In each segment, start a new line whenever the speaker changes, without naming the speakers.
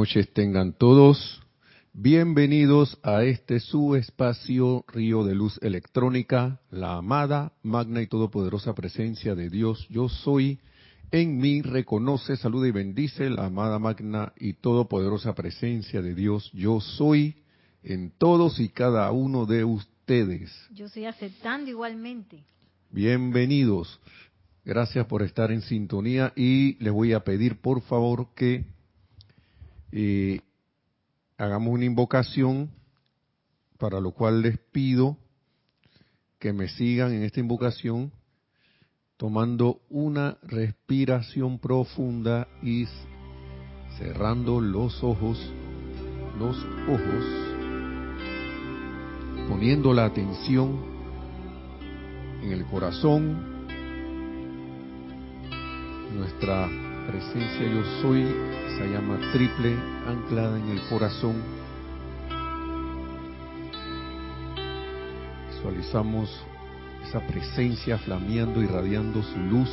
Noches tengan todos. Bienvenidos a este su espacio Río de Luz Electrónica, la amada, magna y todopoderosa presencia de Dios. Yo soy en mí, reconoce, saluda y bendice la amada, magna y todopoderosa presencia de Dios. Yo soy en todos y cada uno de ustedes.
Yo estoy aceptando igualmente.
Bienvenidos. Gracias por estar en sintonía y les voy a pedir por favor que eh, hagamos una invocación, para lo cual les pido que me sigan en esta invocación tomando una respiración profunda y cerrando los ojos, los ojos, poniendo la atención en el corazón, nuestra presencia yo soy, esa llama triple anclada en el corazón. Visualizamos esa presencia flameando, irradiando su luz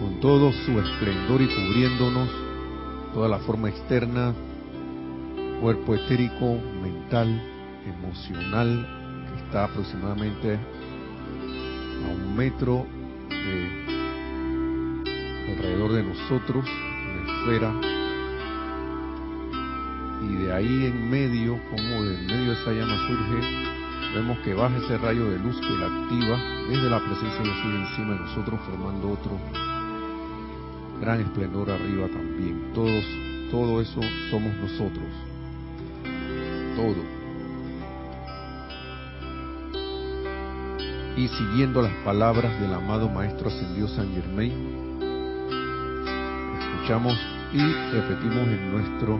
con todo su esplendor y cubriéndonos toda la forma externa, cuerpo etérico, mental, emocional, que está aproximadamente a un metro de de nosotros, en la esfera, y de ahí en medio, como del medio de esa llama surge, vemos que baja ese rayo de luz que la activa desde la presencia de Jesús encima de nosotros, formando otro gran esplendor arriba también. Todos, todo eso somos nosotros. Todo. Y siguiendo las palabras del amado Maestro Ascendido San Germain, escuchamos y repetimos en nuestro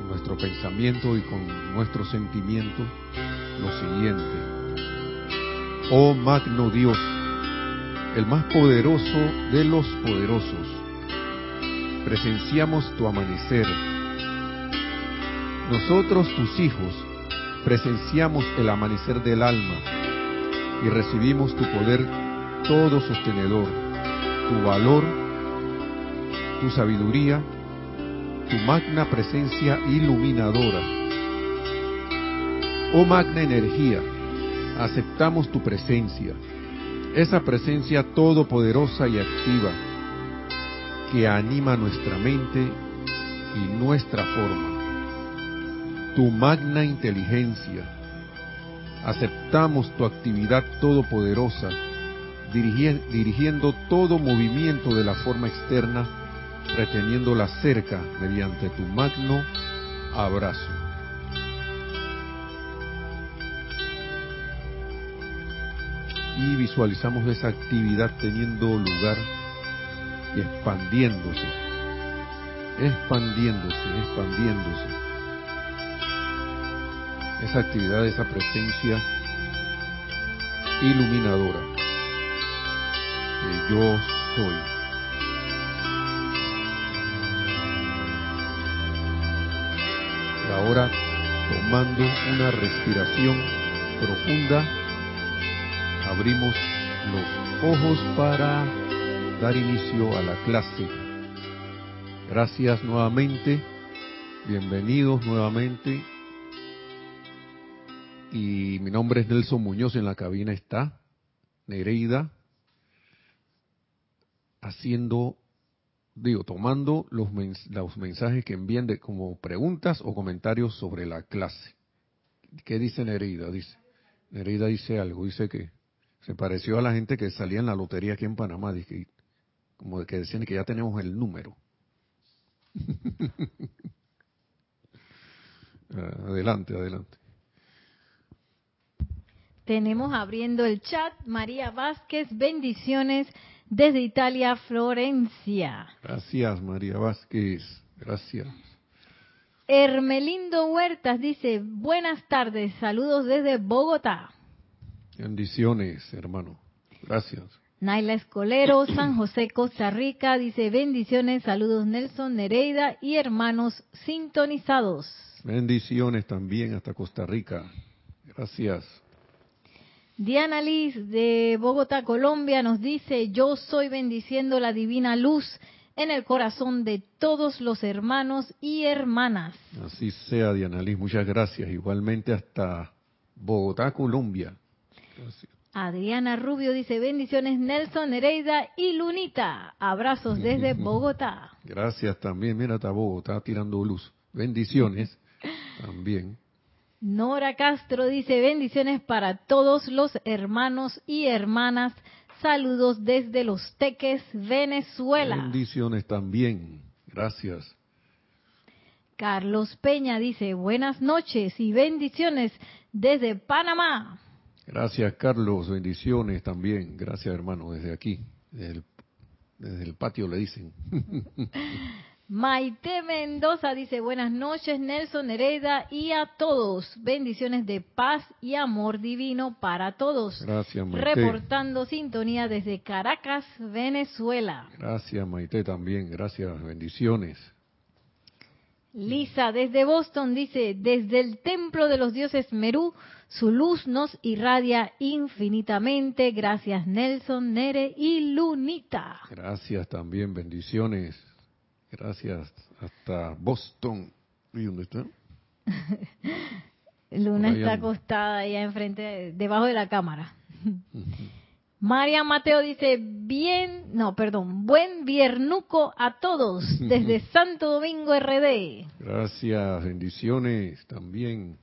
en nuestro pensamiento y con nuestro sentimiento lo siguiente. Oh magno Dios, el más poderoso de los poderosos, presenciamos tu amanecer. Nosotros, tus hijos, presenciamos el amanecer del alma y recibimos tu poder todo sostenedor tu valor, tu sabiduría, tu magna presencia iluminadora. Oh magna energía, aceptamos tu presencia, esa presencia todopoderosa y activa que anima nuestra mente y nuestra forma. Tu magna inteligencia, aceptamos tu actividad todopoderosa dirigiendo todo movimiento de la forma externa, reteniéndola cerca mediante tu magno abrazo. Y visualizamos esa actividad teniendo lugar y expandiéndose, expandiéndose, expandiéndose. Esa actividad, esa presencia iluminadora yo soy. Y ahora, tomando una respiración profunda, abrimos los ojos para dar inicio a la clase. Gracias nuevamente, bienvenidos nuevamente. Y mi nombre es Nelson Muñoz, en la cabina está Nereida, haciendo, digo, tomando los, los mensajes que envían de, como preguntas o comentarios sobre la clase. ¿Qué dice Nereida? Dice, Nereida dice algo, dice que se pareció a la gente que salía en la lotería aquí en Panamá, dice, como que decían que ya tenemos el número. adelante, adelante.
Tenemos abriendo el chat María Vázquez, bendiciones desde Italia, Florencia.
Gracias, María Vázquez. Gracias.
Hermelindo Huertas dice, buenas tardes, saludos desde Bogotá.
Bendiciones, hermano. Gracias.
Naila Escolero, San José, Costa Rica, dice bendiciones, saludos Nelson Nereida y hermanos sintonizados.
Bendiciones también hasta Costa Rica. Gracias.
Diana Liz de Bogotá, Colombia, nos dice, yo soy bendiciendo la divina luz en el corazón de todos los hermanos y hermanas.
Así sea, Diana Liz, muchas gracias. Igualmente hasta Bogotá, Colombia.
Adriana Rubio dice bendiciones Nelson, Nereida y Lunita. Abrazos desde Bogotá.
Gracias también. Mira, está Bogotá tirando luz. Bendiciones también.
Nora Castro dice bendiciones para todos los hermanos y hermanas. Saludos desde Los Teques, Venezuela.
Bendiciones también. Gracias.
Carlos Peña dice buenas noches y bendiciones desde Panamá.
Gracias, Carlos. Bendiciones también. Gracias, hermano, desde aquí, desde el, patio le dicen.
Maite Mendoza dice buenas noches, Nelson Hereda y a todos. Bendiciones de paz y amor divino para todos.
Gracias, Maite.
Reportando sintonía desde Caracas, Venezuela.
Gracias, Maite, también. Gracias, bendiciones.
Lisa desde Boston dice, desde el templo de los dioses Merú, su luz nos irradia infinitamente. Gracias Nelson, Nere y Lunita.
Gracias también, bendiciones. Gracias hasta Boston. ¿Y dónde está?
Luna está acostada allá enfrente, debajo de la cámara. María Mateo dice, bien, no, perdón, buen viernuco a todos desde Santo Domingo RD.
Gracias, bendiciones también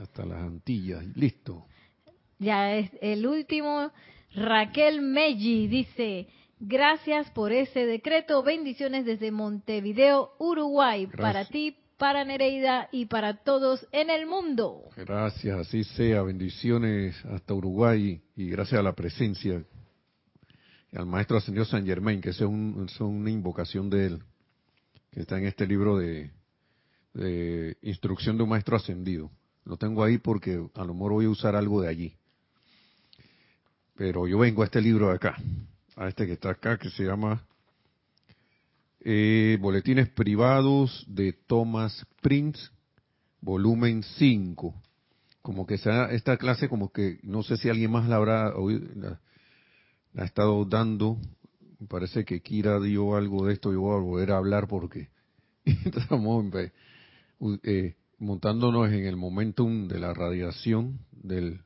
hasta las Antillas. Listo.
Ya es el último. Raquel Meggi dice, gracias por ese decreto. Bendiciones desde Montevideo, Uruguay, para ti, para Nereida y para todos en el mundo.
Gracias, así sea. Bendiciones hasta Uruguay y gracias a la presencia al maestro ascendido San Germain, que es, una invocación de él, que está en este libro de, instrucción de un maestro ascendido. Lo tengo ahí porque a lo mejor voy a usar algo de allí. Pero yo vengo a este libro de acá, a este que está acá, que se llama eh, Boletines Privados de Thomas Prince, volumen 5. Como que sea esta clase, como que no sé si alguien más la habrá oído, la, ha estado dando. Me parece que Kira dio algo de esto. Yo voy a volver a hablar porque estamos eh, montándonos en el momentum de la radiación del,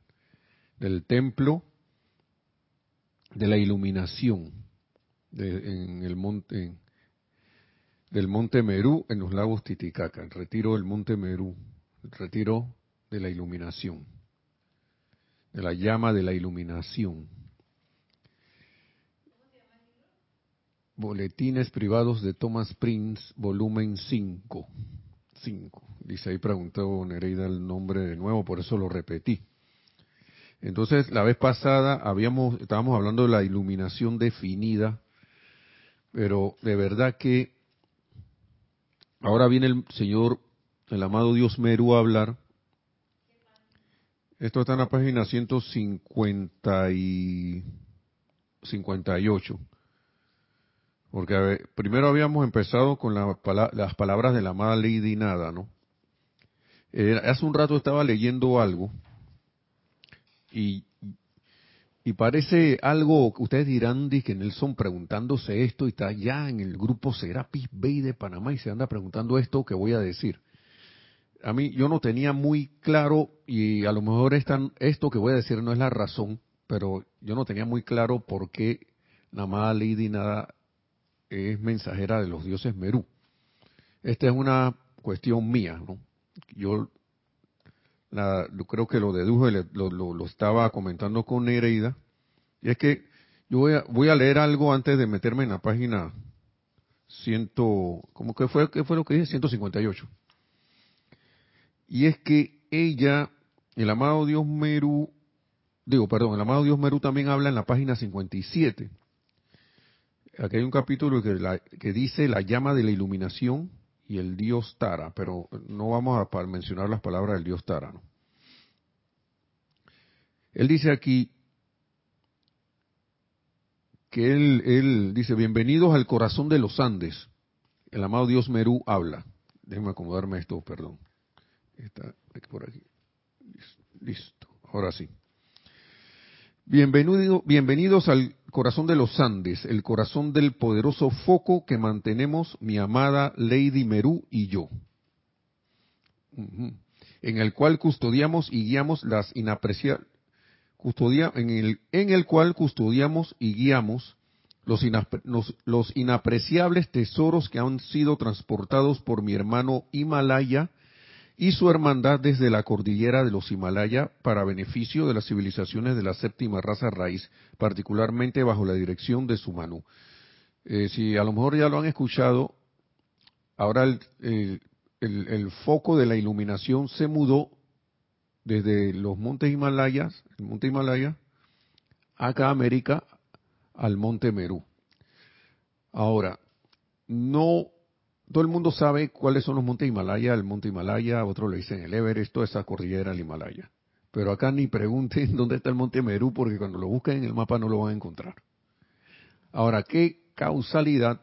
del templo, de la iluminación en el monte, del monte Merú en los lagos Titicaca, el retiro del monte Merú, el retiro de la iluminación, de la llama de la iluminación. Boletines privados de Thomas Prince, volumen 5. 5. Dice ahí preguntó Nereida el nombre de nuevo, por eso lo repetí. Entonces, la vez pasada habíamos, estábamos hablando de la iluminación definida, pero de verdad que Ahora viene el Señor, el amado Dios Meru a hablar. Esto está en la página 150 y 58. Porque primero habíamos empezado con las palabras de la amada Lady Nada, ¿no? Eh, hace un rato estaba leyendo algo y y parece algo ustedes dirán, que Nelson preguntándose esto y está ya en el grupo Serapis Bay de Panamá y se anda preguntando esto que voy a decir. A mí yo no tenía muy claro, y a lo mejor esto que voy a decir no es la razón, pero yo no tenía muy claro por qué la amada Lady Nada es mensajera de los dioses Merú. Esta es una cuestión mía, ¿no? Yo creo que lo deduje, lo, lo, estaba comentando con Nereida, y es que yo voy a, voy a leer algo antes de meterme en la página ciento, ¿cómo que fue, qué fue lo que dije? 158. Y es que ella, el amado Dios Meru, digo, perdón, el amado Dios Meru también habla en la página 57. Aquí hay un capítulo que, la, que dice la llama de la iluminación y el dios Tara, pero no vamos a mencionar las palabras del dios Tara. ¿no? Él dice aquí que él, él dice, bienvenidos al corazón de los Andes. El amado Dios Merú habla. Déjenme acomodarme esto, perdón. Está por aquí. Listo, ahora sí. Bienvenido, bienvenidos al corazón de los Andes, el corazón del poderoso foco que mantenemos mi amada Lady Merú y yo, en el cual custodiamos y guiamos las y guiamos los, los, inapreciables tesoros que han sido transportados por mi hermano Himalaya y su hermandad desde la cordillera de los Himalaya para beneficio de las civilizaciones de la séptima raza raíz, particularmente bajo la dirección de su mano. Eh, si a lo mejor ya lo han escuchado, ahora el, el, foco de la iluminación se mudó desde los montes Himalayas, el monte Himalaya, acá a América, al monte Merú. Ahora, no todo el mundo sabe cuáles son los montes Himalaya, el monte Himalaya, otros le dicen el Everest, toda esa cordillera del Himalaya. Pero acá ni pregunten dónde está el monte Merú, porque cuando lo busquen en el mapa no lo van a encontrar. Ahora, ¿qué causalidad?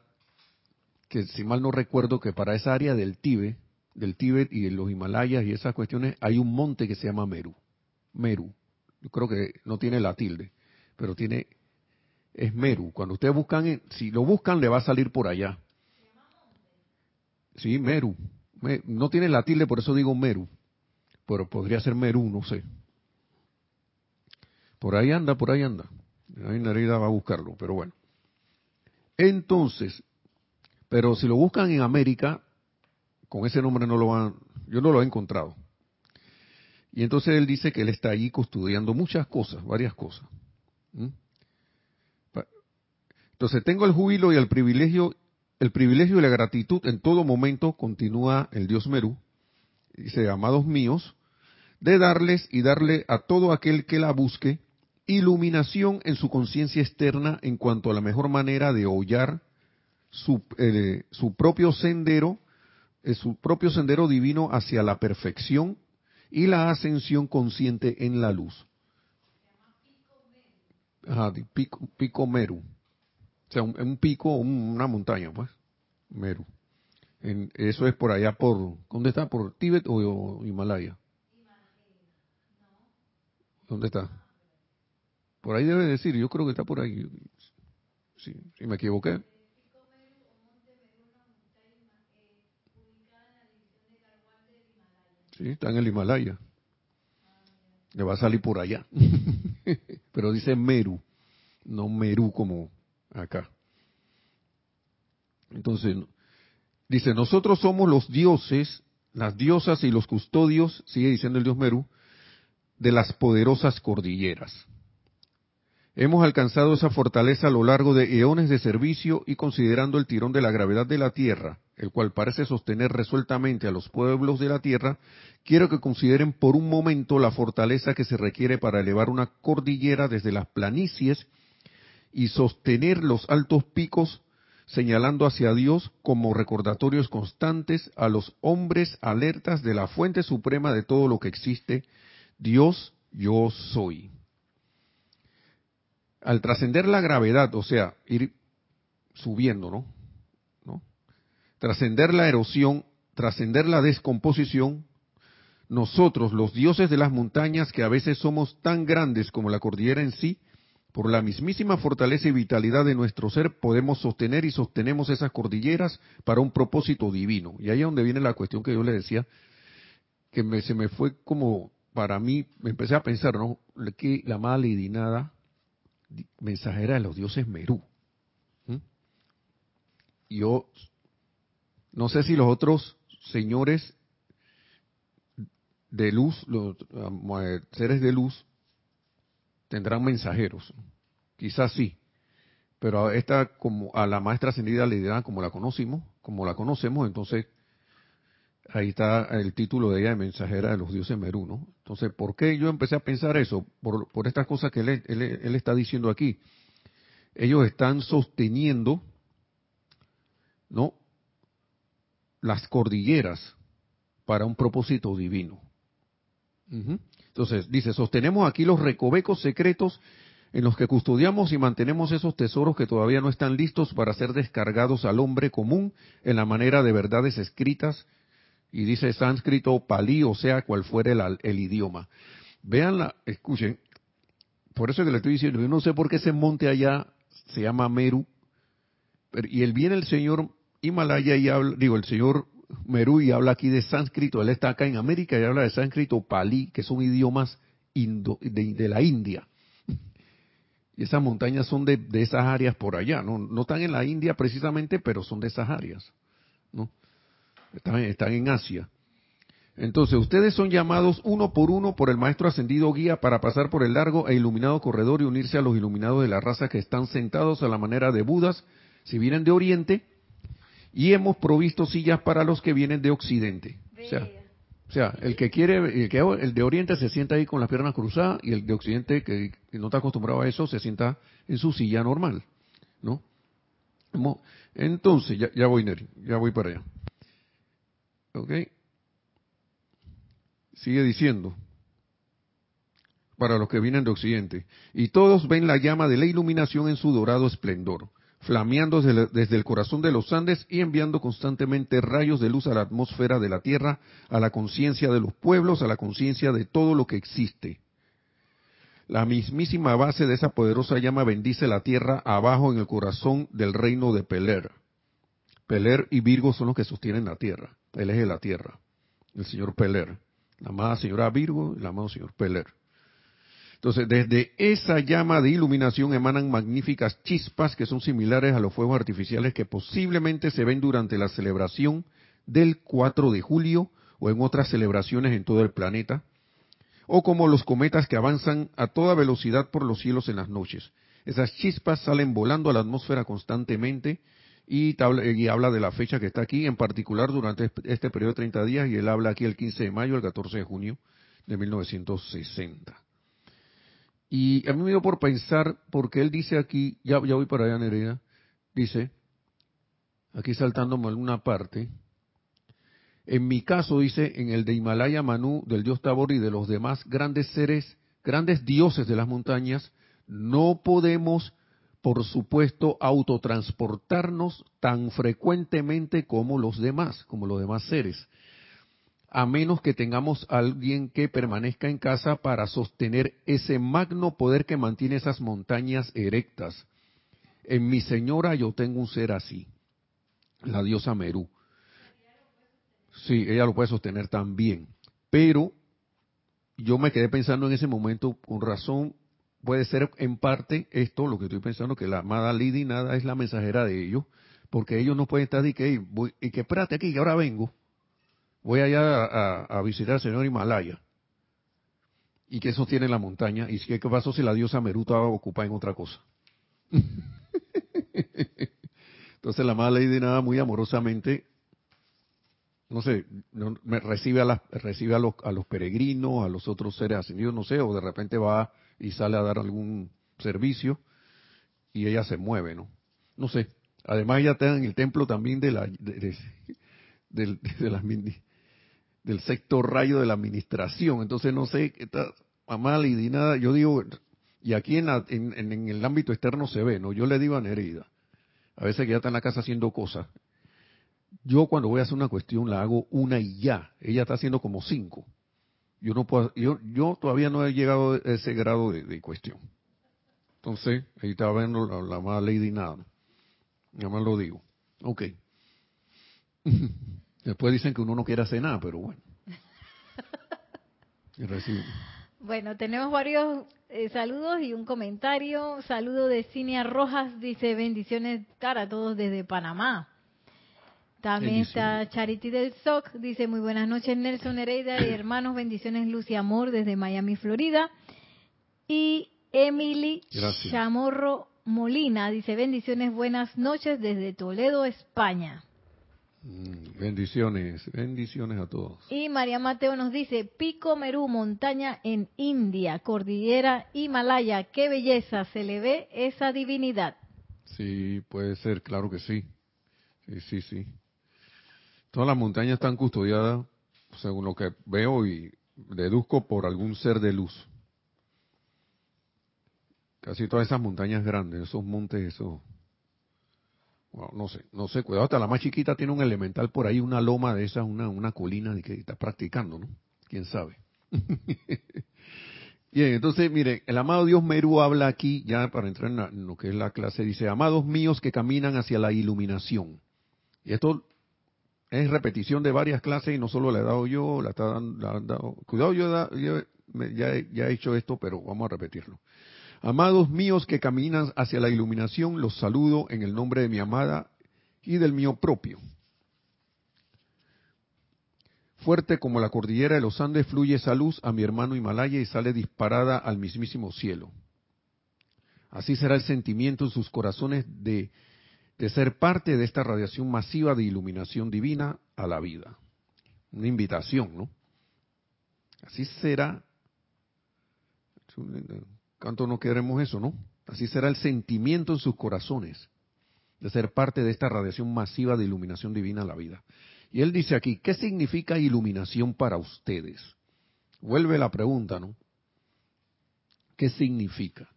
Que si mal no recuerdo que para esa área del Tíbet, del Tíbet y de los Himalayas y esas cuestiones, hay un monte que se llama Meru. Meru. Yo creo que no tiene la tilde, pero tiene es Meru. Cuando ustedes buscan, si lo buscan, le va a salir por allá. Sí, Meru. no tiene la tilde, por eso digo Meru. Pero podría ser Meru, no sé. Por ahí anda, por ahí anda. Ahí Nerida va a buscarlo, pero bueno. Entonces, pero si lo buscan en América, con ese nombre no lo van, yo no lo he encontrado. Y entonces él dice que él está allí custodiando muchas cosas, varias cosas. Entonces tengo el júbilo y el privilegio, el privilegio y la gratitud en todo momento, continúa el Dios Merú, dice, amados míos, de darles y darle a todo aquel que la busque iluminación en su conciencia externa en cuanto a la mejor manera de hollar su, eh, su propio sendero, eh, su propio sendero divino hacia la perfección y la ascensión consciente en la luz. Ajá, pico, pico Meru sea, un, pico, una montaña, pues, Meru. eso es por allá, por, ¿dónde está? ¿Por Tíbet o, Himalaya? ¿Dónde está? Por ahí debe decir, yo creo que está por ahí. Si, si me equivoqué. Sí, está en el Himalaya. Le va a salir por allá. Pero dice Meru, no Meru como acá. Entonces, dice, nosotros somos los dioses, las diosas y los custodios, sigue diciendo el dios Meru, de las poderosas cordilleras. Hemos alcanzado esa fortaleza a lo largo de eones de servicio y considerando el tirón de la gravedad de la Tierra, el cual parece sostener resueltamente a los pueblos de la Tierra, quiero que consideren por un momento la fortaleza que se requiere para elevar una cordillera desde las planicies y sostener los altos picos señalando hacia Dios como recordatorios constantes a los hombres alertas de la fuente suprema de todo lo que existe, Dios yo soy. Al trascender la gravedad, o sea, ir subiendo, ¿no? ¿No? Trascender la erosión, trascender la descomposición, nosotros, los dioses de las montañas, que a veces somos tan grandes como la cordillera en sí, por la mismísima fortaleza y vitalidad de nuestro ser podemos sostener y sostenemos esas cordilleras para un propósito divino. Y ahí es donde viene la cuestión que yo le decía, que se me fue como, para mí, me empecé a pensar, ¿no? Que la mala y nada mensajera de los dioses Merú. Yo no sé si los otros señores de luz, los eh, seres de luz, tendrán mensajeros. Quizás sí. Pero a esta, como a la maestra ascendida le dirán como la conocimos, como la conocemos, entonces ahí está el título de ella de mensajera de los dioses Merú, ¿no? Entonces, ¿por qué yo empecé a pensar eso? Por, por estas cosas que él, él, está diciendo aquí. Ellos están sosteniendo, ¿no? Las cordilleras para un propósito divino. Entonces, dice, sostenemos aquí los recovecos secretos en los que custodiamos y mantenemos esos tesoros que todavía no están listos para ser descargados al hombre común en la manera de verdades escritas, y dice sánscrito, palí, o sea, cual fuera el, idioma. Vean, escuchen, por eso que le estoy diciendo, yo no sé por qué ese monte allá se llama Meru, y él viene el señor Himalaya y habla, digo, el señor Meru y habla aquí de sánscrito, él está acá en América y habla de sánscrito palí, que son idiomas de, la India. Y esas montañas son de, esas áreas por allá, ¿no? no están en la India precisamente, pero son de esas áreas, ¿no? Están, están en Asia. Entonces, ustedes son llamados uno por uno por el Maestro Ascendido Guía para pasar por el largo e iluminado corredor y unirse a los iluminados de la raza que están sentados a la manera de Budas, si vienen de Oriente, y hemos provisto sillas para los que vienen de Occidente. O sea, o sea, el que quiere, el, que, el de Oriente se sienta ahí con las piernas cruzadas y el de Occidente que, no está acostumbrado a eso se sienta en su silla normal, ¿no? Entonces, ya, ya voy, Neri, ya voy para allá. ¿Ok? Sigue diciendo, para los que vienen de Occidente, y todos ven la llama de la iluminación en su dorado esplendor, flameando desde, el corazón de los Andes y enviando constantemente rayos de luz a la atmósfera de la Tierra, a la conciencia de los pueblos, a la conciencia de todo lo que existe. La mismísima base de esa poderosa llama bendice la Tierra abajo en el corazón del reino de Peler. Peler y Virgo son los que sostienen la Tierra, el eje de la Tierra, el señor Peler la amada señora Virgo y el amado señor Peller. Entonces, desde esa llama de iluminación emanan magníficas chispas que son similares a los fuegos artificiales que posiblemente se ven durante la celebración del 4 de julio o en otras celebraciones en todo el planeta, o como los cometas que avanzan a toda velocidad por los cielos en las noches. Esas chispas salen volando a la atmósfera constantemente y, habla de la fecha que está aquí, en particular durante este periodo de 30 días, y él habla aquí el 15 de mayo, el 14 de junio de 1960. Y a mí me dio por pensar, porque él dice aquí, ya, voy para allá, Nerea, dice, aquí saltándome alguna parte, en mi caso, dice, en el de Himalaya Manu, del dios Tabor y de los demás grandes seres, grandes dioses de las montañas, no podemos por supuesto, autotransportarnos tan frecuentemente como los demás, como los demás seres, a menos que tengamos alguien que permanezca en casa para sostener ese magno poder que mantiene esas montañas erectas. En mi señora yo tengo un ser así, la diosa Merú. Sí, ella lo puede sostener también, pero yo me quedé pensando en ese momento con razón puede ser en parte esto, lo que estoy pensando, que la amada Lady nada es la mensajera de ellos, porque ellos no pueden estar y que, y que espérate aquí, que ahora vengo, voy allá a, visitar al señor Himalaya, y que eso tiene la montaña, y qué pasó si la diosa Meruta va a ocupar en otra cosa. Entonces la amada Lady nada muy amorosamente no sé, me recibe a recibe a los, a los peregrinos, a los otros seres ascendidos, no sé, o de repente va y sale a dar algún servicio y ella se mueve, ¿no? No sé. Además ella está en el templo también de la, de, del, del sexto rayo de la administración. Entonces no sé, está mal y nada. Yo digo, y aquí en, en, en, el ámbito externo se ve, ¿no? Yo le digo a Nereida, a veces que ya está en la casa haciendo cosas. Yo cuando voy a hacer una cuestión la hago una y ya. Ella está haciendo como cinco yo no puedo, yo, yo todavía no he llegado a ese grado de, cuestión. Entonces, ahí estaba viendo la, la mala Lady Nada. Nada más lo digo. Ok. Después dicen que uno no quiere hacer nada, pero bueno.
Bueno, tenemos varios eh, saludos y un comentario. Saludo de Cinia Rojas, dice bendiciones para todos desde Panamá. También está Charity del SOC, dice muy buenas noches Nelson Hereida y hermanos, bendiciones luz y amor desde Miami, Florida. Y Emily Chamorro Molina dice bendiciones, buenas noches desde Toledo, España.
Mm, bendiciones, bendiciones a todos.
Y María Mateo nos dice, Pico Merú, montaña en India, cordillera Himalaya, qué belleza, se le ve esa divinidad.
Sí, puede ser, claro que sí. Sí, sí, sí. Todas las montañas están custodiadas, según lo que veo y deduzco, por algún ser de luz. Casi todas esas montañas grandes, esos montes, esos... no sé, no sé, cuidado, hasta la más chiquita tiene un elemental por ahí, una loma de esas, una, una colina de que está practicando, ¿no? ¿Quién sabe? Bien, entonces, mire, el amado Dios Meru habla aquí, ya para entrar en, lo que es la clase, dice, amados míos que caminan hacia la iluminación. Y esto es repetición de varias clases y no solo la he dado yo, la, está dando, cuidado, yo, ya, ya he hecho esto, pero vamos a repetirlo. Amados míos que caminan hacia la iluminación, los saludo en el nombre de mi amada y del mío propio. Fuerte como la cordillera de los Andes fluye esa luz a mi hermano Himalaya y sale disparada al mismísimo cielo. Así será el sentimiento en sus corazones de, de ser parte de esta radiación masiva de iluminación divina a la vida. Una invitación, ¿no? Así será. ¿Cuánto no queremos eso, no? Así será el sentimiento en sus corazones de ser parte de esta radiación masiva de iluminación divina a la vida. Y él dice aquí, ¿qué significa iluminación para ustedes? Vuelve la pregunta, ¿no? ¿Qué significa?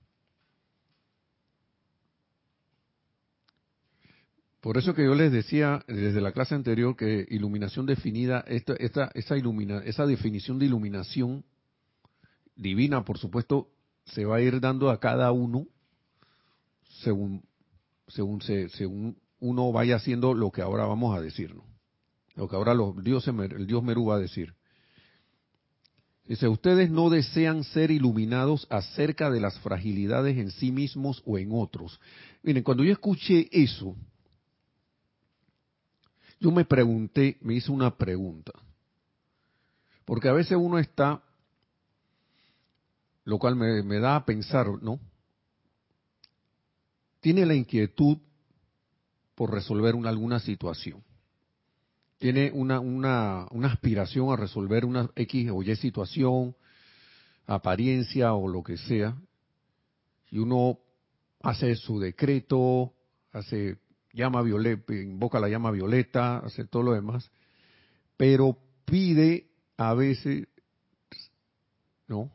Por eso que yo les decía desde la clase anterior que iluminación definida, esta, esta, esa, ilumina, esa definición de iluminación divina, por supuesto, se va a ir dando a cada uno según, según, se, según uno vaya haciendo lo que ahora vamos a decir, lo que ahora los el dios Merú va a decir. Dice, ustedes no desean ser iluminados acerca de las fragilidades en sí mismos o en otros. Miren, cuando yo escuché eso, yo me pregunté, me hice una pregunta. Porque a veces uno está, lo cual me, me da a pensar, ¿no? Tiene la inquietud por resolver una, alguna situación tiene una, una, una aspiración a resolver una X o Y situación, apariencia o lo que sea, y uno hace su decreto, hace llama violeta, invoca la llama violeta, hace todo lo demás, pero pide a veces, ¿no?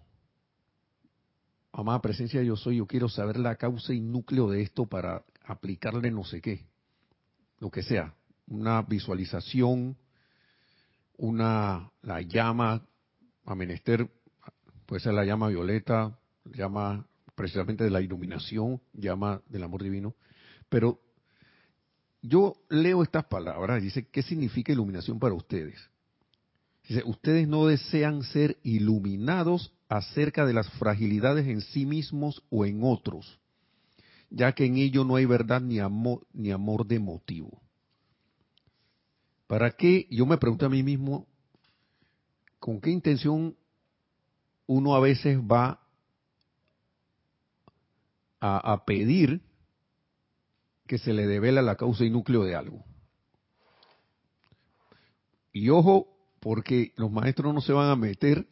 Amada presencia yo soy, yo quiero saber la causa y núcleo de esto para aplicarle no sé qué, lo que sea, una visualización, una la llama a menester, puede ser la llama violeta, llama precisamente de la iluminación, llama del amor divino, pero yo leo estas palabras dice, ¿qué significa iluminación para ustedes? Dice, ustedes no desean ser iluminados acerca de las fragilidades en sí mismos o en otros, ya que en ello no hay verdad ni amor, ni amor de motivo. ¿Para qué? Yo me pregunto a mí mismo, ¿con qué intención uno a veces va a, pedir que se le devela la causa y núcleo de algo? Y ojo, porque los maestros no se van a meter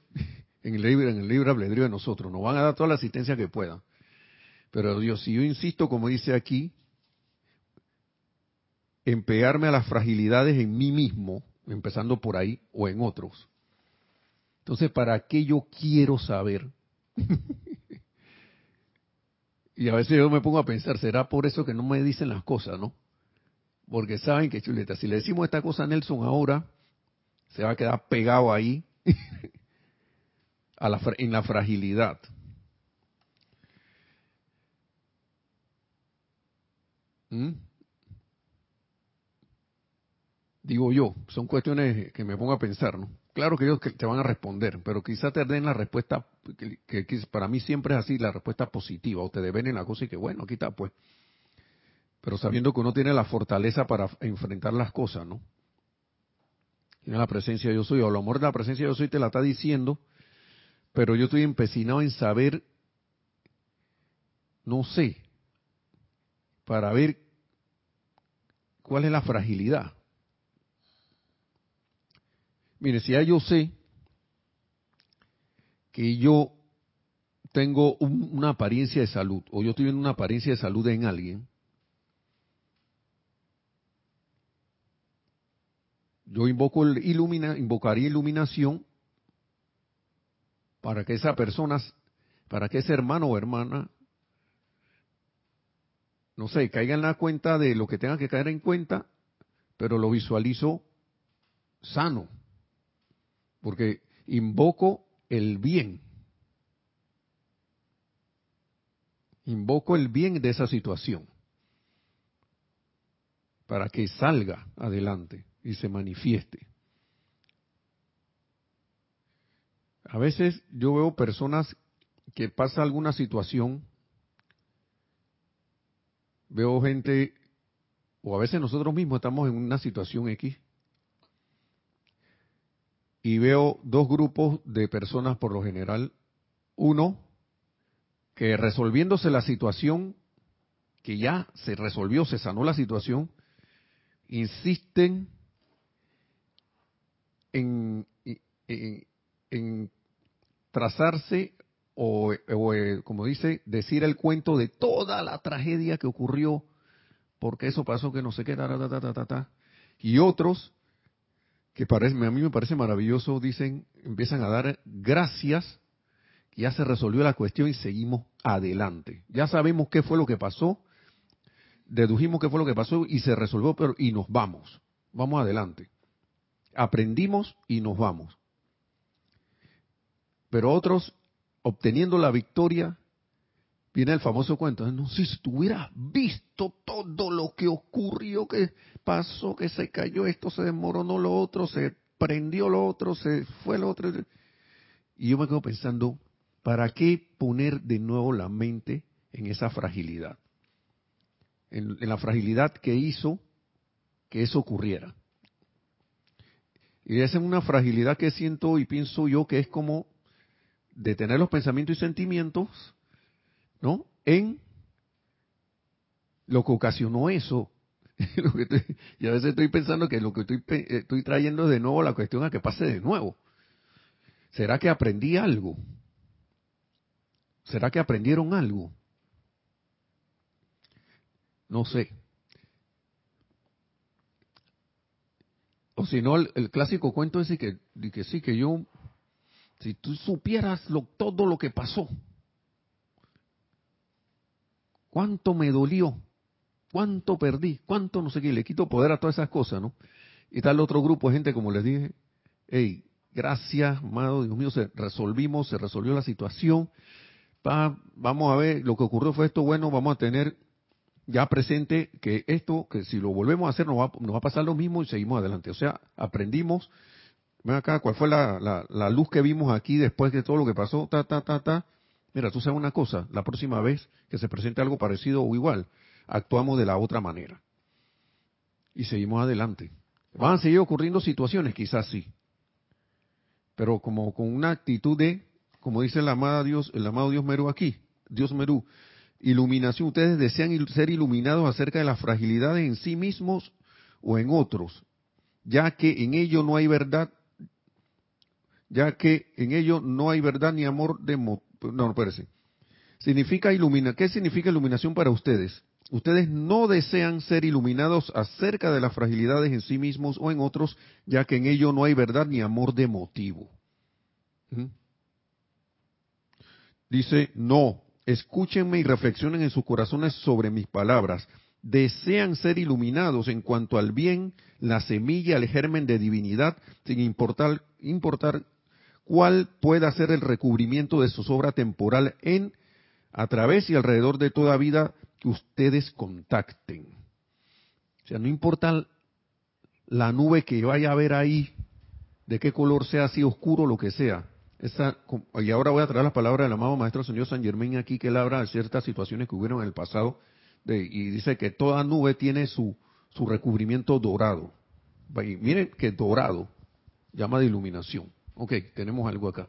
en el libre, en el albedrío de nosotros, nos van a dar toda la asistencia que puedan. Pero Dios, si yo insisto, como dice aquí, en pegarme a las fragilidades en mí mismo, empezando por ahí, o en otros. Entonces, ¿para qué yo quiero saber? y a veces yo me pongo a pensar, ¿será por eso que no me dicen las cosas, no? Porque saben que, chuleta, si le decimos esta cosa a Nelson ahora, se va a quedar pegado ahí, a la, en la fragilidad. ¿Mm? digo yo, son cuestiones que me pongo a pensar, ¿no? Claro que ellos te van a responder, pero quizá te den la respuesta, que, para mí siempre es así, la respuesta positiva, o te en la cosa y que bueno, aquí está, pues. Pero sabiendo que uno tiene la fortaleza para enfrentar las cosas, ¿no? Tiene la presencia yo soy, o el amor de la presencia yo soy te la está diciendo, pero yo estoy empecinado en saber, no sé, para ver cuál es la fragilidad. Mire, si ya yo sé que yo tengo una apariencia de salud, o yo estoy viendo una apariencia de salud en alguien, yo invoco el ilumina, invocaría iluminación para que esa persona, para que ese hermano o hermana, no sé, caiga en la cuenta de lo que tenga que caer en cuenta, pero lo visualizo sano porque invoco el bien. Invoco el bien de esa situación para que salga adelante y se manifieste. A veces yo veo personas que pasa alguna situación, veo gente, o a veces nosotros mismos estamos en una situación X, y veo dos grupos de personas por lo general. Uno, que resolviéndose la situación, que ya se resolvió, se sanó la situación, insisten en, en, trazarse o, eh, como dice, decir el cuento de toda la tragedia que ocurrió, porque eso pasó que no sé qué, ta, y otros que parece, a mí me parece maravilloso, dicen, empiezan a dar gracias, ya se resolvió la cuestión y seguimos adelante. Ya sabemos qué fue lo que pasó, dedujimos qué fue lo que pasó y se resolvió, pero y nos vamos, vamos adelante. Aprendimos y nos vamos. Pero otros, obteniendo la victoria, viene el famoso cuento, no si hubieras visto todo lo que ocurrió, que pasó, que se cayó esto, se desmoronó lo otro, se prendió lo otro, se fue lo otro. Y yo me quedo pensando, ¿para qué poner de nuevo la mente en esa fragilidad? en, la fragilidad que hizo que eso ocurriera. Y esa es una fragilidad que siento y pienso yo que es como detener los pensamientos y sentimientos, ¿no? En lo que ocasionó eso. y a veces estoy pensando que lo que estoy, estoy trayendo de nuevo la cuestión a que pase de nuevo. ¿Será que aprendí algo? ¿Será que aprendieron algo? No sé. O si no, el, clásico cuento es que, que sí, que yo, si tú supieras lo, todo lo que pasó, cuánto me dolió, cuánto perdí, cuánto no sé qué, le quito poder a todas esas cosas, ¿no? Y está el otro grupo de gente, como les dije, hey, gracias, amado Dios mío, se resolvimos, se resolvió la situación, vamos a ver, lo que ocurrió fue esto, bueno, vamos a tener ya presente que esto, que si lo volvemos a hacer nos va, nos va a pasar lo mismo y seguimos adelante. O sea, aprendimos, ven acá, ¿cuál fue la, la, luz que vimos aquí después de todo lo que pasó? Ta, ta, ta, ta. Mira, tú sabes una cosa, la próxima vez que se presente algo parecido o igual, actuamos de la otra manera. Y seguimos adelante. Van a seguir ocurriendo situaciones, quizás sí. Pero como con una actitud de, como dice el amado Dios, el amado Dios Merú aquí, Dios Merú, iluminación, ustedes desean ser iluminados acerca de las fragilidades en sí mismos o en otros, ya que en ello no hay verdad, ya que en ello no hay verdad ni amor de... no, no, espérese. Significa ilumina, ¿qué significa iluminación para ustedes? Ustedes no desean ser iluminados acerca de las fragilidades en sí mismos o en otros, ya que en ello no hay verdad ni amor de motivo. Dice, no, escúchenme y reflexionen en sus corazones sobre mis palabras. Desean ser iluminados en cuanto al bien, la semilla, el germen de divinidad, sin importar, importar cuál pueda ser el recubrimiento de su obra temporal en, a través y alrededor de toda vida que ustedes contacten. O sea, no importa la nube que vaya a ver ahí, de qué color sea, si oscuro, lo que sea, y ahora voy a traer las palabras del amado Maestro Señor San Germán aquí, que él habla de ciertas situaciones que hubieron en el pasado, y dice que toda nube tiene su, su recubrimiento dorado. Y miren que dorado llama de iluminación. Ok, tenemos algo acá.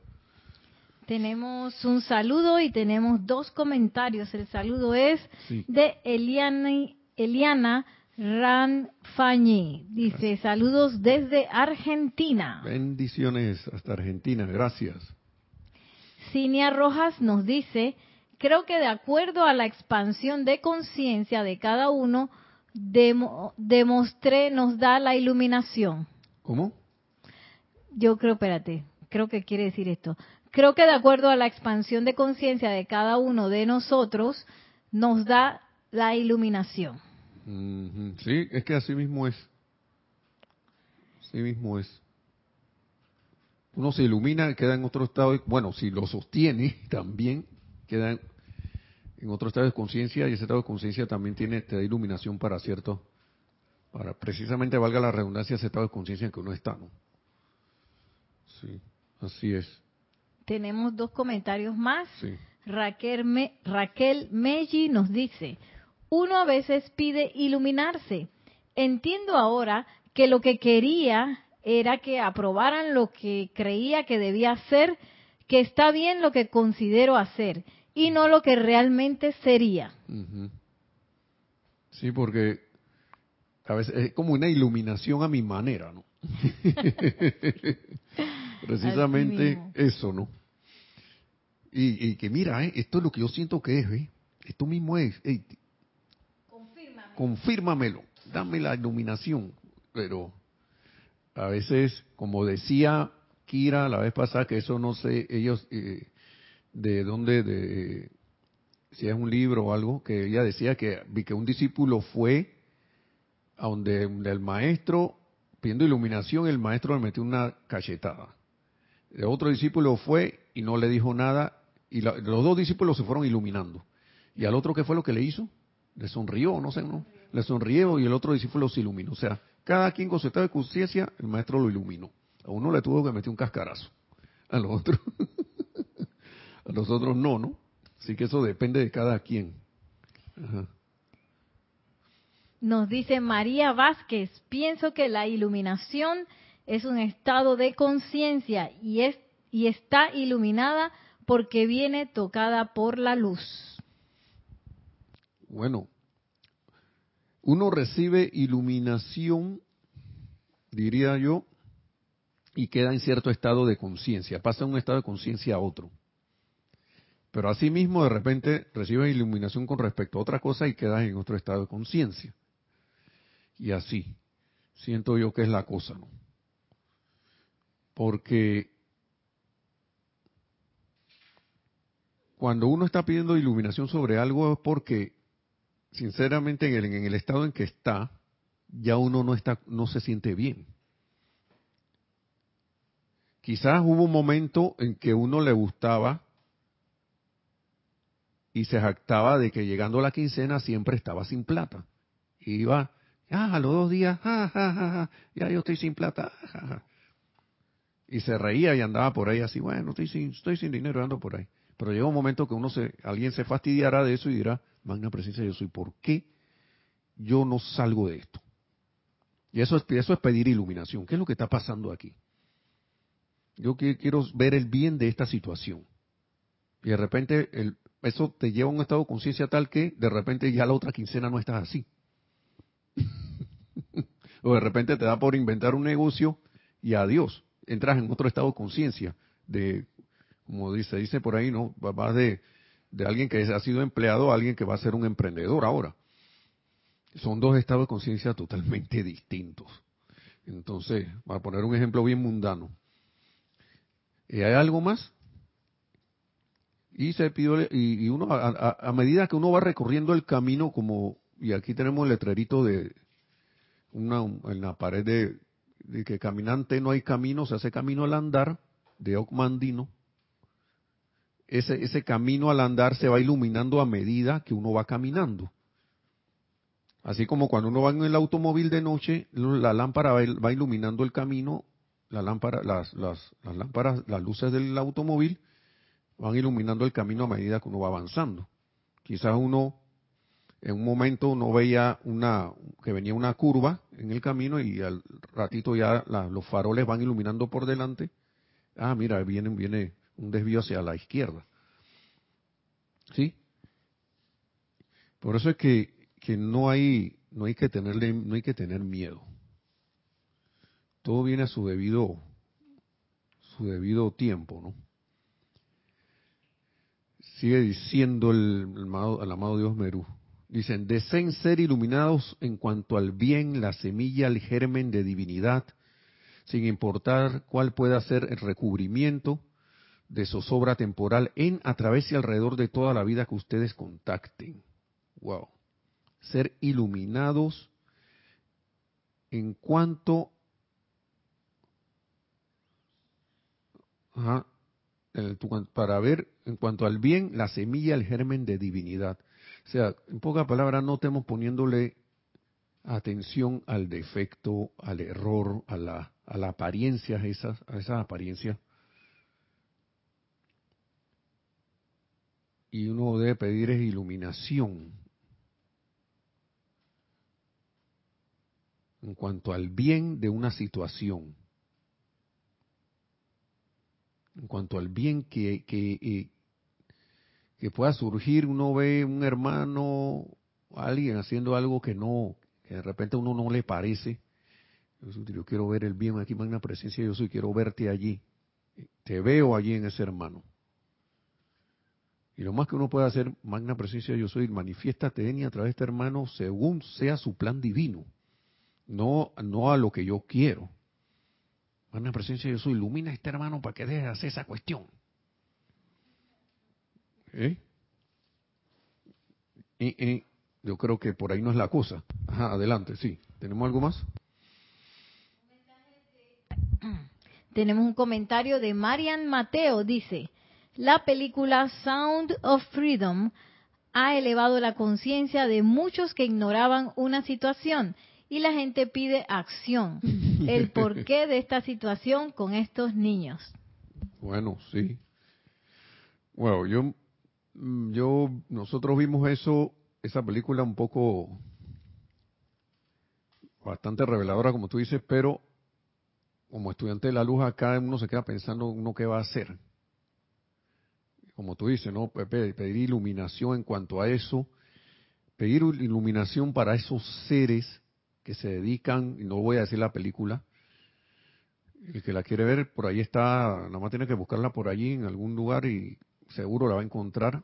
Tenemos un saludo y tenemos dos comentarios. El saludo es de Eliana, Eliana Ranfañi. Dice, saludos desde Argentina.
Bendiciones hasta Argentina, gracias.
Cinia Rojas nos dice, creo que de acuerdo a la expansión de conciencia de cada uno, demostré nos da la iluminación.
¿Cómo?
Yo creo, espérate, creo que quiere decir esto. Creo que de acuerdo a la expansión de conciencia de cada uno de nosotros, nos da la iluminación.
Sí, es que así mismo es. Así mismo es. Uno se ilumina, queda en otro estado. Bueno, si lo sostiene, también queda en otro estado de conciencia y ese estado de conciencia también tiene te da iluminación para cierto para precisamente valga la redundancia ese estado de conciencia en que uno está, ¿no? Sí, así es.
Tenemos dos comentarios más. Raquel, Me, Raquel Meji nos dice, uno a veces pide iluminarse. Entiendo ahora que lo que quería era que aprobaran lo que creía que debía hacer, que está bien lo que considero hacer y no lo que realmente sería.
Sí, porque a veces es como una iluminación a mi manera, ¿no? Precisamente eso, ¿no? Y, que mira, ¿eh? esto es lo que yo siento que es, ¿eh? Esto mismo es. Confírmamelo. Dame la iluminación. Pero a veces, como decía Kira la vez pasada, que eso no sé, ellos, eh, de dónde, de, si es un libro o algo, que ella decía que, que un discípulo fue a donde, el maestro, pidiendo iluminación, el maestro le metió una cachetada. El otro discípulo fue y no le dijo nada, y los dos discípulos se fueron iluminando. Y al otro, ¿qué fue lo que le hizo? Le sonrió, no sé, ¿no? Le sonrió y el otro discípulo se iluminó. O sea, cada quien con su estado de conciencia, el maestro lo iluminó. A uno le tuvo que meter un cascarazo, a los otros, a los otros no, ¿no? Así que eso depende de cada quien. Ajá.
Nos dice María Vázquez, pienso que la iluminación es un estado de conciencia y, es, y está iluminada porque viene tocada por la luz.
Bueno, uno recibe iluminación, diría yo, y queda en cierto estado de conciencia, pasa de un estado de conciencia a otro. Pero asimismo, de repente, recibe iluminación con respecto a otra cosa y queda en otro estado de conciencia y así. Siento yo que es la cosa, ¿no? Porque cuando uno está pidiendo iluminación sobre algo es porque, sinceramente, en el, en el estado en que está, ya uno no está, no se siente bien. Quizás hubo un momento en que uno le gustaba y se jactaba de que llegando la quincena siempre estaba sin plata. Iba Ah, a los dos días, ya yo estoy sin plata. Y se reía y andaba por ahí así, bueno, estoy sin, estoy sin dinero, ando por ahí. Pero llega un momento que uno se, alguien se fastidiará de eso y dirá, magna presencia yo soy, ¿por qué yo no salgo de esto? Y eso es, eso es pedir iluminación. ¿Qué es lo que está pasando aquí? Yo quiero ver el bien de esta situación. Y de repente eso te lleva a un estado de conciencia tal que de repente ya la otra quincena no estás así. o de repente te da por inventar un negocio y adiós, entras en otro estado de conciencia, de, como dice, dice por ahí, ¿no? Vas de, de alguien que ha sido empleado a alguien que va a ser un emprendedor ahora. Son dos estados de conciencia totalmente distintos. Entonces, para poner un ejemplo bien mundano, ¿y ¿hay algo más? Y se pidió, y, uno, a, medida que uno va recorriendo el camino, como y aquí tenemos el letrerito de una en la pared de, que caminante no hay camino, se hace camino al andar, de Ocmandino. Ese, ese camino al andar se va iluminando a medida que uno va caminando. Así como cuando uno va en el automóvil de noche, la lámpara va iluminando el camino, las, las lámparas, las luces del automóvil van iluminando el camino a medida que uno va avanzando. Quizás uno en un momento uno veía una que venía una curva en el camino y al ratito ya los faroles van iluminando por delante. Ah, mira, viene, viene un desvío hacia la izquierda. ¿Sí? Por eso es que, que no hay no hay que tenerle no hay que tener miedo. Todo viene a su debido su debido tiempo, ¿no? Sigue diciendo el, el, el amado Dios Merú. Dicen, deseen ser iluminados en cuanto al bien, la semilla, el germen de divinidad, sin importar cuál pueda ser el recubrimiento de zozobra temporal en, a través y alrededor de toda la vida que ustedes contacten. Wow. Ser iluminados en cuanto para ver en cuanto al bien la semilla, el germen de divinidad. O sea, en pocas palabras, no estemos poniéndole atención al defecto, al error, a la, a la apariencia, esas, a esas apariencias. Y uno debe pedir es iluminación en cuanto al bien de una situación, en cuanto al bien que, eh, que pueda surgir, uno ve un hermano, alguien haciendo algo que no, que de repente a uno no le parece. Yo quiero ver el bien aquí, magna presencia, yo soy, quiero verte allí. Te veo allí en ese hermano. Y lo más que uno puede hacer, magna presencia, yo soy, manifiéstate en y a través de este hermano según sea su plan divino no, no a lo que yo quiero. Magna presencia yo soy, ilumina a este hermano para que deje de hacer esa cuestión. ¿Eh? Y, yo creo que por ahí no es la cosa. Ajá, adelante, sí. ¿Tenemos algo más?
Tenemos un comentario de Marian Mateo, dice, la película Sound of Freedom ha elevado la conciencia de muchos que ignoraban una situación y la gente pide acción. El porqué de esta situación con estos niños.
Bueno, sí. Bueno, yo, yo, nosotros vimos eso, esa película un poco bastante reveladora, como tú dices, pero como estudiante de la luz acá uno se queda pensando uno qué va a hacer. Como tú dices, ¿no? Pedir iluminación en cuanto a eso, pedir iluminación para esos seres que se dedican, y no voy a decir la película, el que la quiere ver, por ahí está, nada más tiene que buscarla por allí en algún lugar y seguro la va a encontrar.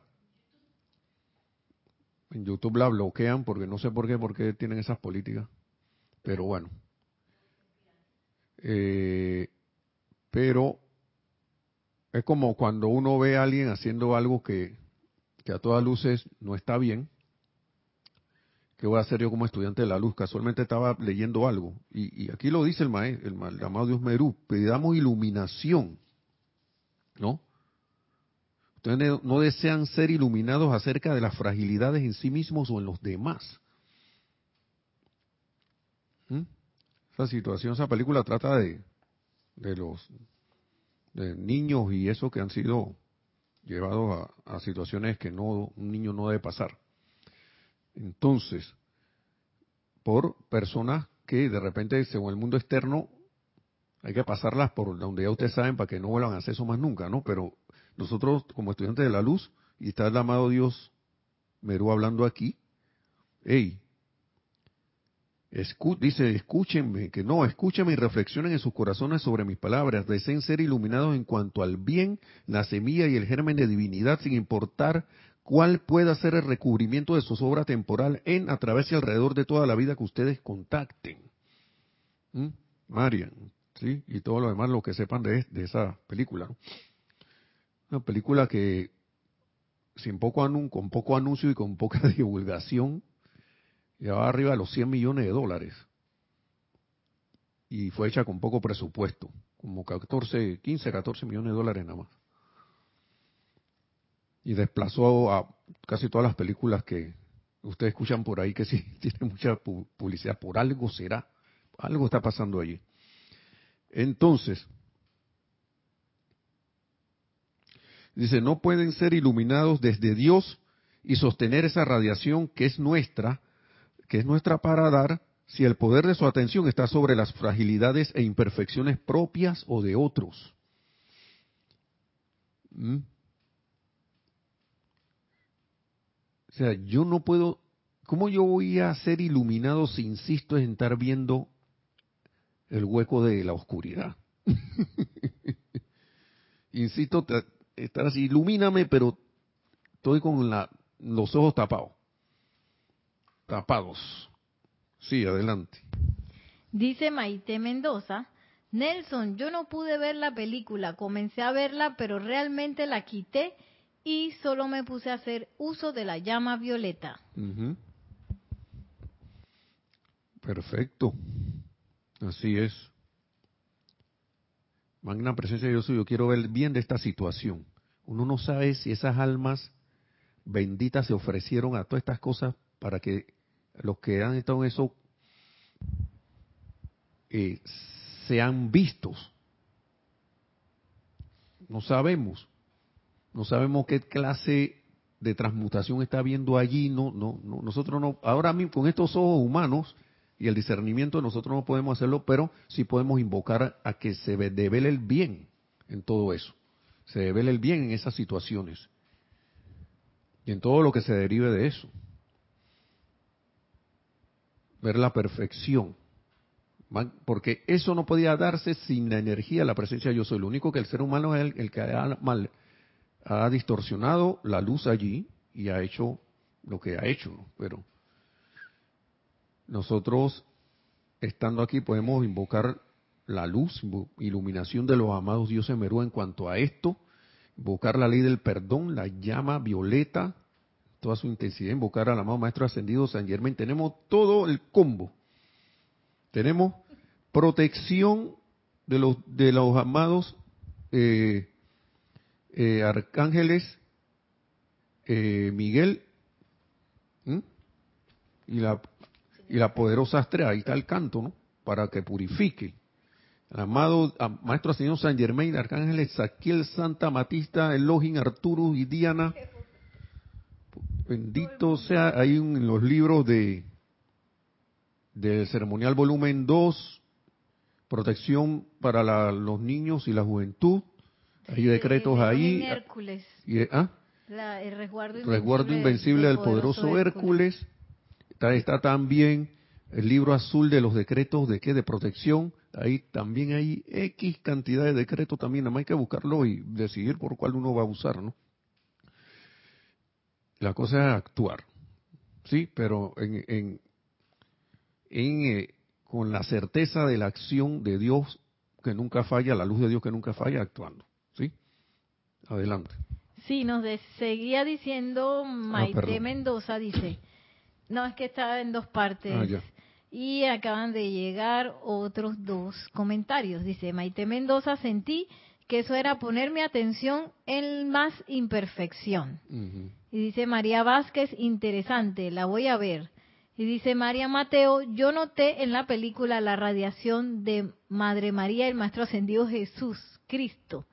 En YouTube la bloquean porque no sé por qué, por qué tienen esas políticas. Pero bueno. Eh, pero es como cuando uno ve a alguien haciendo algo que, que a todas luces no está bien ¿Qué voy a hacer yo como estudiante de la luz? Casualmente estaba leyendo algo, y, aquí lo dice el maestro, el, amado Dios Merú, pedamos iluminación, ¿no? Ustedes no desean ser iluminados acerca de las fragilidades en sí mismos o en los demás. ¿Mm? Esa situación, esa película trata de, de los de niños y eso que han sido llevados a, a situaciones que no un niño no debe pasar. Entonces, por personas que de repente, según el mundo externo, hay que pasarlas por donde ya ustedes saben para que no vuelvan a hacer eso más nunca, ¿no? Pero nosotros, como estudiantes de la luz, y está el amado Dios Merú hablando aquí, hey, dice, escúchenme, que no, escúchenme y reflexionen en sus corazones sobre mis palabras, deseen ser iluminados en cuanto al bien, la semilla y el germen de divinidad, sin importar cuál pueda ser el recubrimiento de su obra temporal en, a través y alrededor de toda la vida que ustedes contacten. ¿Mm? Marian, ¿sí? Y todo lo demás, lo que sepan de, esa película. Una película que, sin poco con poco anuncio y con poca divulgación, llevaba arriba de los 100 millones de dólares. Y fue hecha con poco presupuesto, como 14, 15, 14 millones de dólares nada más y desplazó a casi todas las películas que ustedes escuchan por ahí que sí tienen mucha publicidad. Por algo será, algo está pasando allí. Entonces, dice, no pueden ser iluminados desde Dios y sostener esa radiación que es nuestra, que es nuestra para dar, si el poder de su atención está sobre las fragilidades e imperfecciones propias o de otros. ¿Mm? O sea, yo no puedo, ¿cómo yo voy a ser iluminado si insisto en estar viendo el hueco de la oscuridad? insisto, estar así, ilumíname, pero estoy con la, los ojos tapados. Tapados. Sí, adelante.
Dice Maite Mendoza, Nelson, yo no pude ver la película, comencé a verla, pero realmente la quité y solo me puse a hacer uso de la llama violeta.
Perfecto. Así es. magna presencia yo soy, yo quiero ver bien de esta situación. Uno no sabe si esas almas benditas se ofrecieron a todas estas cosas para que los que han estado en eso eh, sean vistos. No sabemos. No sabemos qué clase de transmutación está habiendo allí. No, no, nosotros no, ahora mismo con estos ojos humanos y el discernimiento nosotros no podemos hacerlo, pero sí podemos invocar a que se devele el bien en todo eso. Se devele el bien en esas situaciones. Y en todo lo que se derive de eso. Ver la perfección. Porque eso no podía darse sin la energía, la presencia de yo soy. Lo único que el ser humano es el, que ha, mal, ha distorsionado la luz allí y ha hecho lo que ha hecho. Pero nosotros, estando aquí, podemos invocar la luz, iluminación de los amados dioses Merú en cuanto a esto invocar la ley del perdón, la llama violeta, toda su intensidad, invocar al amado Maestro Ascendido San Germán. Tenemos todo el combo. Tenemos protección de los, de los amados eh, eh, arcángeles eh, Miguel y la y la poderosa estrella, ahí está el canto, ¿no? Para que purifique amado Maestro Ascendido San Germain, Arcángel Ezequiel, Santa Matista, Elohim, Arturo y Diana. Bendito sea, ahí en los libros de del ceremonial volumen 2, protección para los niños y la juventud. Hay decretos ahí.
Hércules.
¿ah?
el resguardo
invencible, del, poderoso, Hércules. Está, está también el libro azul de los decretos de qué, de protección Ahí también hay X cantidad de decretos también, nada más hay que buscarlo y decidir por cuál uno va a usar, ¿no? La cosa es actuar, sí, pero en, en, eh, con la certeza de la acción de Dios que nunca falla, la luz de Dios que nunca falla, actuando, ¿sí? Adelante.
Sí, nos seguía diciendo ah, Maite Mendoza, dice, no, es que está en dos partes. Ah, y acaban de llegar otros dos comentarios. Dice Maite Mendoza, sentí que eso era poner mi atención en más imperfección. Y dice María Vázquez, interesante, la voy a ver. Y dice María Mateo, yo noté en la película la radiación de Madre María, el Maestro Ascendido Jesús, Cristo.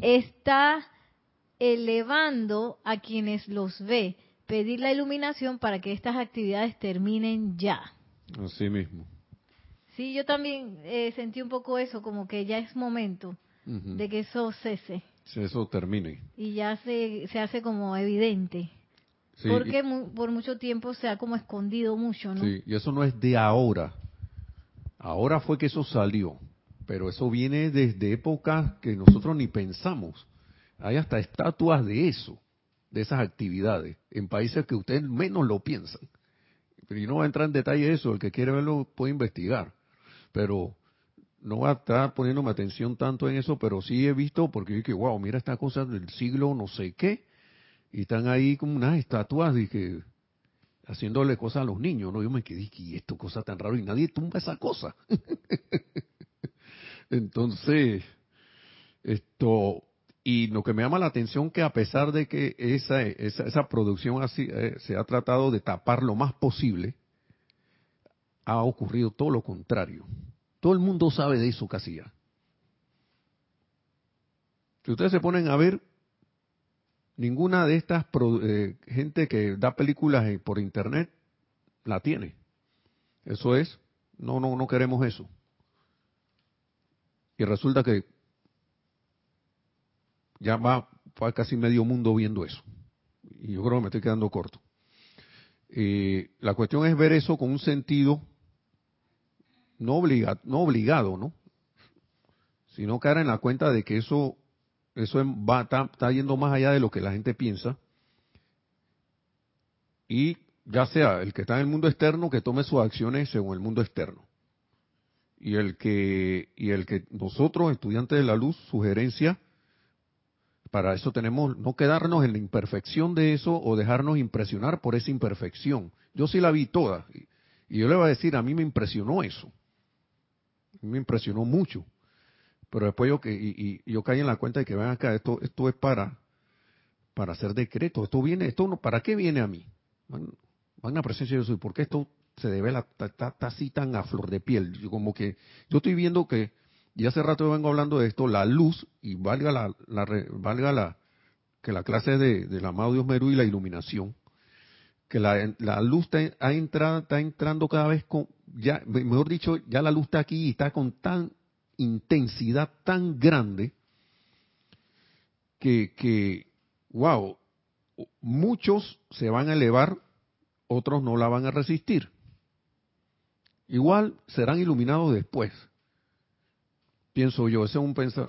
Está elevando a quienes los ve, pedir la iluminación para que estas actividades terminen ya.
Así mismo.
Sí, yo también eh, sentí un poco eso, como que ya es momento de que eso cese.
Eso termine.
Y ya se, se hace como evidente. porque por mucho tiempo se ha como escondido mucho, ¿no?
Sí, y eso no es de ahora. Ahora fue que eso salió, pero eso viene desde épocas que nosotros ni pensamos. Hay hasta estatuas de eso, de esas actividades, en países que ustedes menos lo piensan y no va a entrar en detalle eso, el que quiere verlo puede investigar, pero no va a estar poniéndome atención tanto en eso, pero sí he visto, porque dije, wow, mira estas cosas del siglo no sé qué, y están ahí como unas estatuas, dije, haciéndole cosas a los niños, ¿no? Yo me quedé, y esto cosa tan raro, y nadie tumba esa cosa. Entonces, esto, y lo que me llama la atención que a pesar de que esa, esa, producción así, eh, se ha tratado de tapar lo más posible, ha ocurrido todo lo contrario. Todo el mundo sabe de eso casi. Si ustedes se ponen a ver, ninguna de estas eh, gente que da películas por internet la tiene. Eso es, no, no, no queremos eso. Y resulta que ya va, casi medio mundo viendo eso. Y yo creo que me estoy quedando corto. Eh, la cuestión es ver eso con un sentido no, obliga, no obligado, ¿no? Sino caer en la cuenta de que eso, eso va, está, está yendo más allá de lo que la gente piensa. Y ya sea el que está en el mundo externo que tome sus acciones según el mundo externo y el que y el que nosotros estudiantes de la luz sugerencia para eso tenemos no quedarnos en la imperfección de eso o dejarnos impresionar por esa imperfección. Yo sí la vi toda y yo le voy a decir, a mí me impresionó eso. Me impresionó mucho. Pero después yo que y, yo caí en la cuenta de que ven acá, esto esto es para para hacer decreto, esto viene, esto no, ¿para qué viene a mí? Van a presencia de Dios, ¿por qué esto se debe está así tan a flor de piel? Yo como que yo estoy viendo que y hace rato vengo hablando de esto, la luz y valga la, valga la que la clase de, del amado Dios Merú y la iluminación, que la, la luz está, ha entrado, está entrando cada vez con, ya, mejor dicho, ya la luz está aquí y está con tan intensidad tan grande que, que, wow, muchos se van a elevar, otros no la van a resistir. Igual serán iluminados después. Pienso yo, ese es un pensar.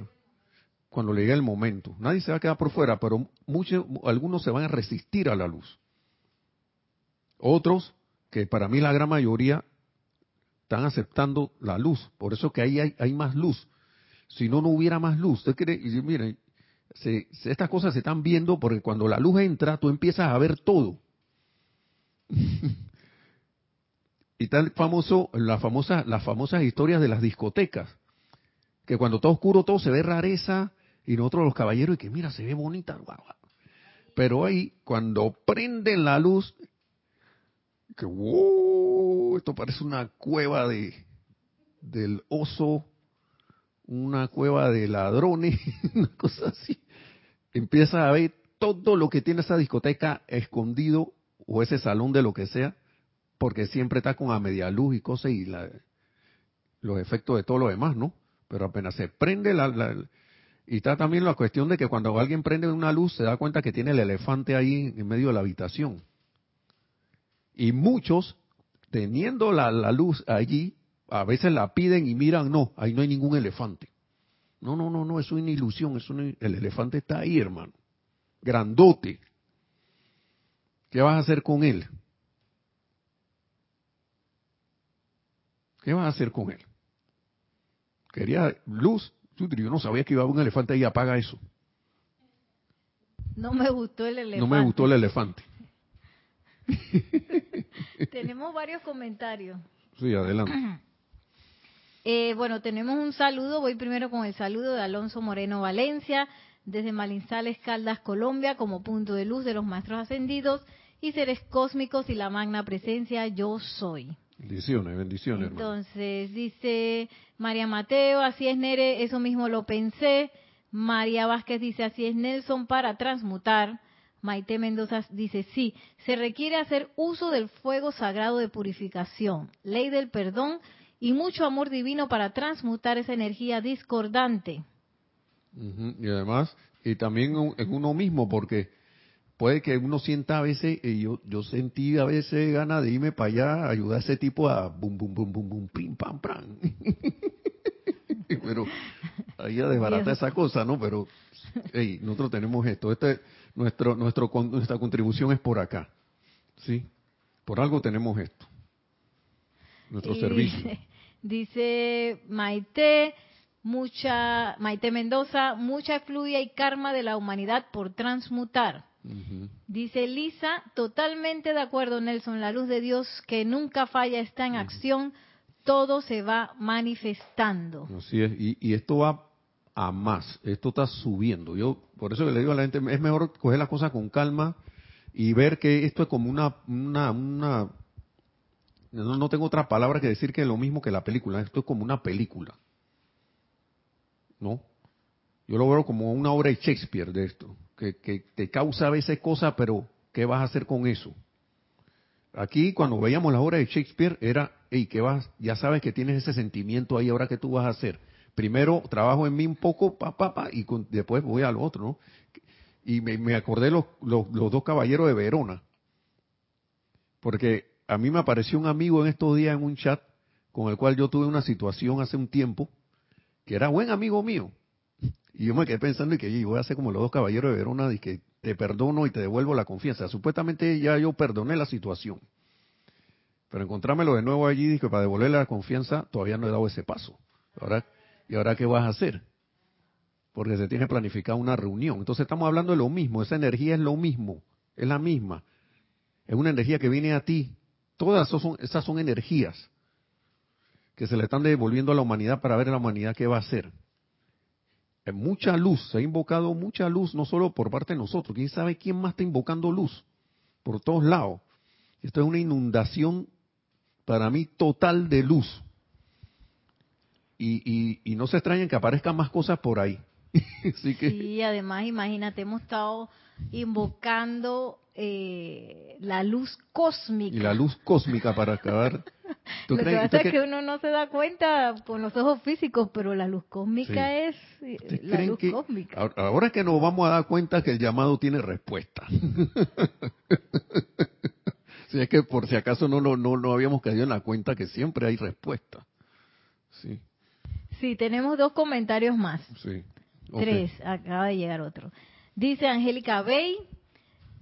Cuando llegue el momento. Nadie se va a quedar por fuera, pero muchos, algunos se van a resistir a la luz. Otros, que para mí la gran mayoría, están aceptando la luz. Por eso que ahí hay, más luz. Si no, no hubiera más luz. Usted cree, y miren, estas cosas se están viendo porque cuando la luz entra, tú empiezas a ver todo. y tal famoso, la famosa, las famosas historias de las discotecas, que cuando está oscuro todo se ve rareza y nosotros los caballeros y que mira, se ve bonita. Pero ahí, cuando prenden la luz, que wow, esto parece una cueva de del oso, una cueva de ladrones, una cosa así. Empieza a ver todo lo que tiene esa discoteca escondido o ese salón de lo que sea, porque siempre está con a media luz y cosas y los efectos de todo lo demás, ¿no? Pero apenas se prende la, la, y está también la cuestión de que cuando alguien prende una luz se da cuenta que tiene el elefante ahí en medio de la habitación. Y muchos, teniendo la, luz allí, a veces la piden y miran, no, ahí no hay ningún elefante. No, no, no, no, es una ilusión, es el elefante está ahí, hermano. Grandote. ¿Qué vas a hacer con él? ¿Qué vas a hacer con él? Quería luz. Yo no sabía que iba a haber un elefante ahí, apaga eso.
No me gustó el elefante.
No me gustó el elefante.
tenemos varios comentarios.
Sí, adelante.
Eh, bueno, tenemos un saludo. Voy primero con el saludo de Alonso Moreno Valencia, desde Malinzales, Caldas, Colombia, como punto de luz de los maestros ascendidos y seres cósmicos y la magna presencia yo soy.
Bendiciones, bendiciones.
Entonces, dice María Mateo, así es Nere, eso mismo lo pensé. María Vázquez dice, así es Nelson para transmutar. Maite Mendoza dice, sí, se requiere hacer uso del fuego sagrado de purificación, ley del perdón y mucho amor divino para transmutar esa energía discordante.
Y además, y también en uno mismo, porque puede que uno sienta a veces, y yo, yo sentí a veces ganas de irme para allá, ayudar a ese tipo a bum, bum, bum, bum, bum, pim, pam, pam. Pero ahí a desbaratar esa cosa, ¿no? Pero, hey, nosotros tenemos esto. Este, nuestro, nuestro, nuestra contribución es por acá. ¿Sí? Por algo tenemos esto. Nuestro servicio.
Dice Maite, mucha, Maite Mendoza, mucha fluya y karma de la humanidad por transmutar. Dice Lisa, totalmente de acuerdo Nelson, la luz de Dios que nunca falla está en acción, todo se va manifestando.
Así es, y, y esto va a más. Esto está subiendo. Yo, por eso le digo a la gente, es mejor coger las cosas con calma y ver que esto es como una, una, una no, no tengo otra palabra que decir que es lo mismo que la película. Esto es como una película. ¿No? Yo lo veo como una obra de Shakespeare de esto, que, que te causa a veces cosas, pero ¿qué vas a hacer con eso? Aquí cuando veíamos la obra de Shakespeare era, hey, ¿qué vas? Ya sabes que tienes ese sentimiento ahí, ahora qué tú vas a hacer primero trabajo en mí un poco, pa, pa, pa, y después voy al otro, ¿no? Y me, acordé los, los, dos caballeros de Verona, porque a mí me apareció un amigo en estos días en un chat con el cual yo tuve una situación hace un tiempo, que era buen amigo mío. Y yo me quedé pensando y que voy a hacer como los dos caballeros de Verona, y que te perdono y te devuelvo la confianza. Supuestamente ya yo perdoné la situación. Pero encontrármelo de nuevo allí, dije, para devolverle la confianza, todavía no he dado ese paso. Ahora ¿Y ahora qué vas a hacer? Porque se tiene planificada una reunión. Entonces estamos hablando de lo mismo, esa energía es lo mismo, es la misma. Es una energía que viene a ti. Todas son, esas son energías que se le están devolviendo a la humanidad para ver a la humanidad qué va a hacer. Eh, mucha luz, se ha invocado mucha luz, no solo por parte de nosotros, quién sabe quién más está invocando luz, por todos lados. Esto es una inundación para mí total de luz. Y, y, no se extrañen que aparezcan más cosas por ahí.
Así que... Sí, además imagínate, hemos estado invocando eh, la luz cósmica.
Y la luz cósmica para acabar.
Lo que pasa es que uno no se da cuenta con los ojos físicos, pero la luz cósmica es eh, la luz cósmica.
Ahora es que nos vamos a dar cuenta que el llamado tiene respuesta. si es que por si acaso no, no, no, no habíamos caído en la cuenta que siempre hay respuesta. Sí.
Sí, tenemos dos comentarios más.
Sí.
Tres, acaba de llegar otro. Dice Angélica Bey,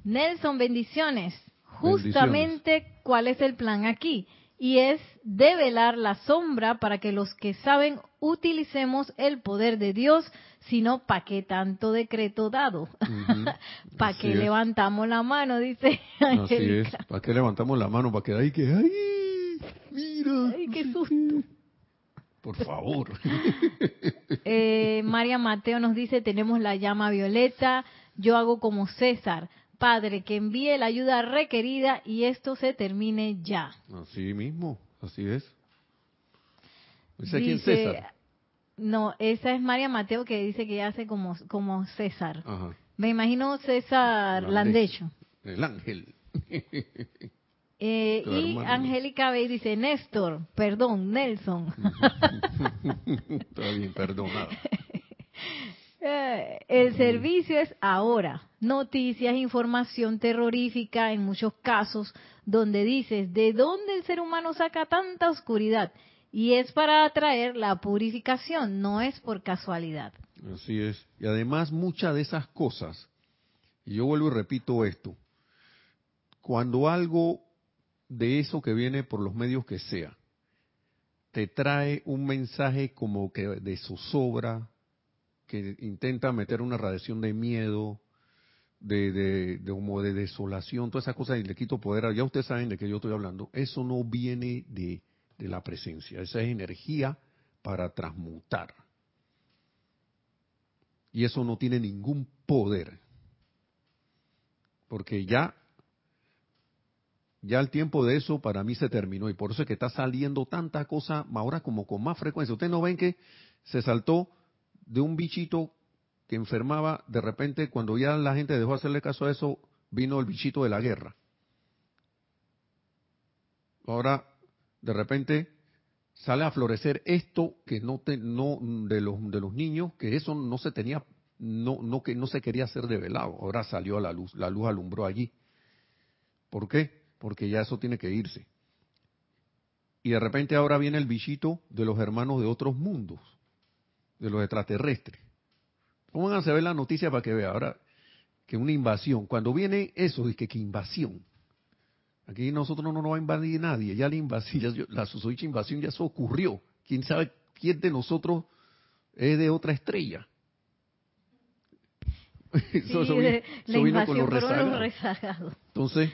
Nelson, bendiciones. Justamente cuál es el plan aquí. Y es develar la sombra para que los que saben utilicemos el poder de Dios, sino ¿para qué tanto decreto dado? ¿Para qué levantamos la mano? Dice.
Así es, ¿para qué levantamos la mano? Para que ahí que, ¡ay! Mira.
¡Ay, qué susto!
Por favor.
Eh, María Mateo nos dice, tenemos la llama violeta, yo hago como César, Padre, que envíe la ayuda requerida y esto se termine ya.
Así mismo, así es. ¿Dice quién César?
No, esa es María Mateo que dice que hace como, como César. Me imagino César Landecho.
El ángel.
Eh, y Angélica Bey dice, Néstor, perdón, Nelson.
Está bien, perdonado.
Eh, el servicio es ahora. Noticias, información terrorífica en muchos casos donde dices, ¿de dónde el ser humano saca tanta oscuridad? Y es para atraer la purificación, no es por casualidad.
Así es. Y además muchas de esas cosas, y yo vuelvo y repito esto, cuando algo de eso que viene por los medios que sea, te trae un mensaje como que de zozobra, que intenta meter una radiación de miedo, de, de, de, como de desolación, todas esas cosas, y le quito poder, ya ustedes saben de qué yo estoy hablando, eso no viene de, de la presencia, esa es energía para transmutar. Y eso no tiene ningún poder, porque ya ya el tiempo de eso para mí se terminó y por eso es que está saliendo tanta cosa ahora como con más frecuencia. Ustedes no ven que se saltó de un bichito que enfermaba, de repente cuando ya la gente dejó de hacerle caso a eso, vino el bichito de la guerra. Ahora, de repente sale a florecer esto que no, te, no de los de los niños, que eso no se tenía, no no que no se quería hacer develado. Ahora salió a la luz, la luz alumbró allí. ¿Por qué? porque ya eso tiene que irse. Y de repente ahora viene el bichito de los hermanos de otros mundos, de los extraterrestres. Pónganse a ver la noticia para que vean ahora que una invasión. Cuando viene eso, dice que, invasión. Aquí nosotros no nos va a invadir nadie. Ya la invasión, la susodicha invasión ya eso ocurrió. ¿Quién sabe quién de nosotros es de otra estrella?
eso, vino, con los rezagados.
Entonces,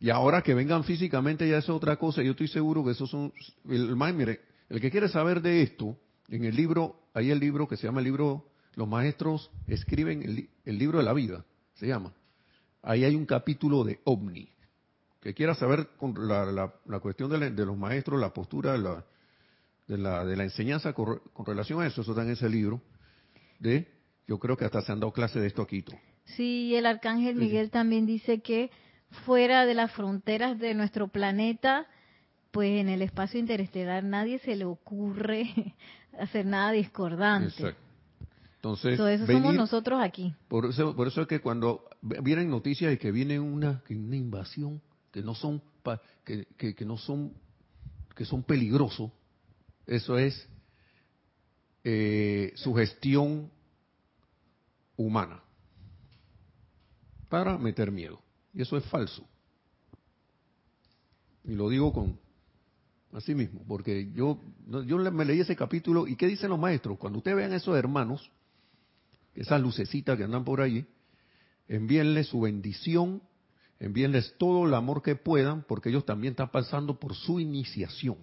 y ahora que vengan físicamente ya es otra cosa. Yo estoy seguro que esos son... El, mire, el que quiere saber de esto, en el libro, hay el libro que se llama el libro, los maestros escriben el, libro de la vida, se llama. Ahí hay un capítulo de ovni. Que quiera saber con la, la, cuestión de, los maestros, la postura de la, de la, de la enseñanza con, relación a eso, eso está en ese libro. De, yo creo que hasta se han dado clase de esto aquí.
Sí, el arcángel Miguel también dice que fuera de las fronteras de nuestro planeta, pues en el espacio interestelar nadie se le ocurre hacer nada discordante. Exacto.
Entonces,
eso somos nosotros aquí.
Por eso, por eso es que cuando vienen noticias de que viene una, una invasión, que no son que, que, no son que son peligrosos, eso es eh, sugestión humana para meter miedo. Y eso es falso. Y lo digo con así mismo, porque yo, yo me leí ese capítulo y ¿qué dicen los maestros? Cuando ustedes vean esos hermanos, esas lucecitas que andan por allí, envíenles su bendición, envíenles todo el amor que puedan, porque ellos también están pasando por su iniciación.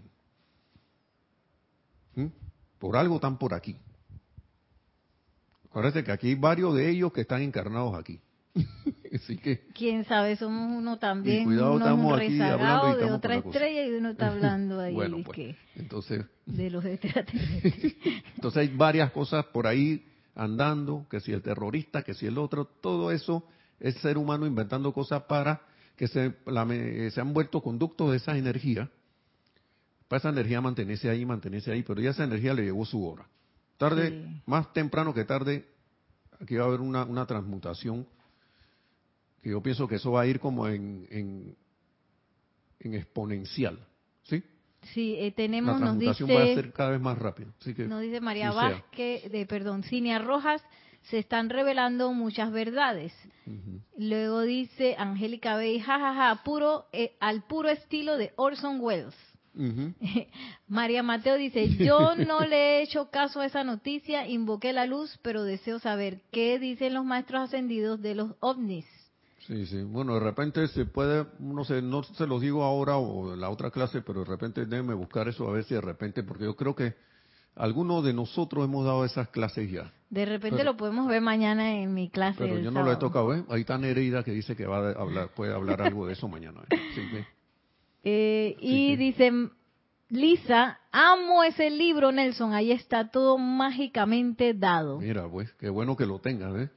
¿Mm? Por algo están por aquí. Acuérdate que aquí hay varios de ellos que están encarnados aquí. Así que.
Quién sabe, somos uno también.
cuidado,
uno
estamos
es un
aquí
rezagado
hablando y
de otra estrella y uno está hablando ahí
bueno,
de
pues,
que-
entonces,
de los extraterrestres.
entonces hay varias cosas por ahí andando, que si el terrorista, que si el otro, todo eso es ser humano inventando cosas para que se, la me- se han vuelto conductos de esa energía, para esa energía mantenerse ahí, mantenerse ahí, pero ya esa energía le llegó su hora. Tarde,
Sí.
más temprano que tarde, aquí va a haber una, una transmutación, que yo pienso que eso va a ir como en, en, en exponencial, ¿sí?
Sí, eh,
La
tenemos, nos
transmutación va a
dice,
ser cada vez más rápido. Así que,
nos dice María. Vázquez, de, perdón, Cinia Rojas, se están revelando muchas verdades. Luego dice Angélica Bey, jajaja, puro, eh, al puro estilo de Orson Welles. María Mateo dice, yo no le he hecho caso a esa noticia, invoqué la luz, pero deseo saber qué dicen los maestros ascendidos de los ovnis.
Sí, sí. Bueno, de repente se puede, no sé, no se los digo ahora o en la otra clase, pero de repente déjenme buscar eso a ver si de repente, porque yo creo que algunos de nosotros hemos dado esas clases ya.
De repente
Pero-
lo podemos ver mañana en mi clase.
Pero yo no lo he tocado, ¿eh? Ahí está Nereida que dice que va a hablar, puede hablar algo de eso mañana. ¿eh? Así que,
Eh,
Sí,
y
sí.
dice Lisa, amo ese libro, Nelson, ahí está todo mágicamente dado.
mira, pues, qué bueno que lo tengas, ¿eh?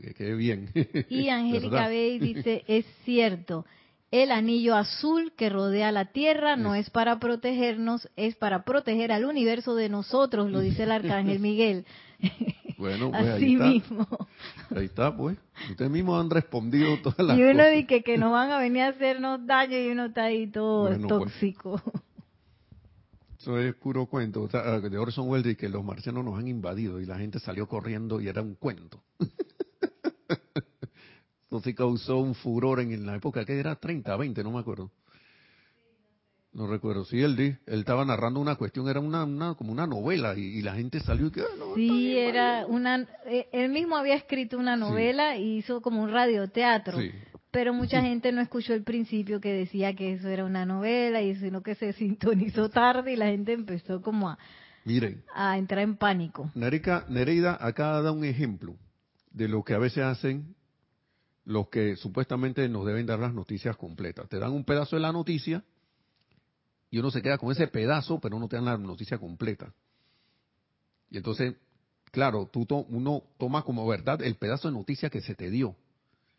Que quede bien.
Y Angélica. Bey dice, es cierto, el anillo azul que rodea la Tierra no
Es-
para protegernos, es para proteger al universo de nosotros, lo dice el arcángel Miguel.
Bueno, pues
Así
ahí está.
mismo.
Ahí está, pues. Ustedes mismos han respondido todas las
Y uno dice que, que nos van a venir a hacernos daño y uno está ahí todo
Bueno, pues.
tóxico.
Eso es puro cuento. O sea, de Orson Welles que los marcianos nos han invadido y la gente salió corriendo y era un cuento. Eso sí causó un furor en, la época que era 30, 20, no me acuerdo. No recuerdo. Sí, él, di- él estaba narrando una cuestión, era una, una como una novela y, y la gente salió y que, "Ah, no,
Sí, era
vale".
una, eh, él mismo había escrito una novela y hizo como un radioteatro.
Sí.
Pero mucha gente no escuchó el principio que decía que eso era una novela y sino que se sintonizó tarde y la gente empezó como a,
Miren,
a entrar en pánico.
Nereida acá da un ejemplo de lo que a veces hacen los que supuestamente nos deben dar las noticias completas. Te dan un pedazo de la noticia y uno se queda con ese pedazo, pero no te dan la noticia completa. Y entonces, claro, tú uno toma como verdad el pedazo de noticia que se te dio.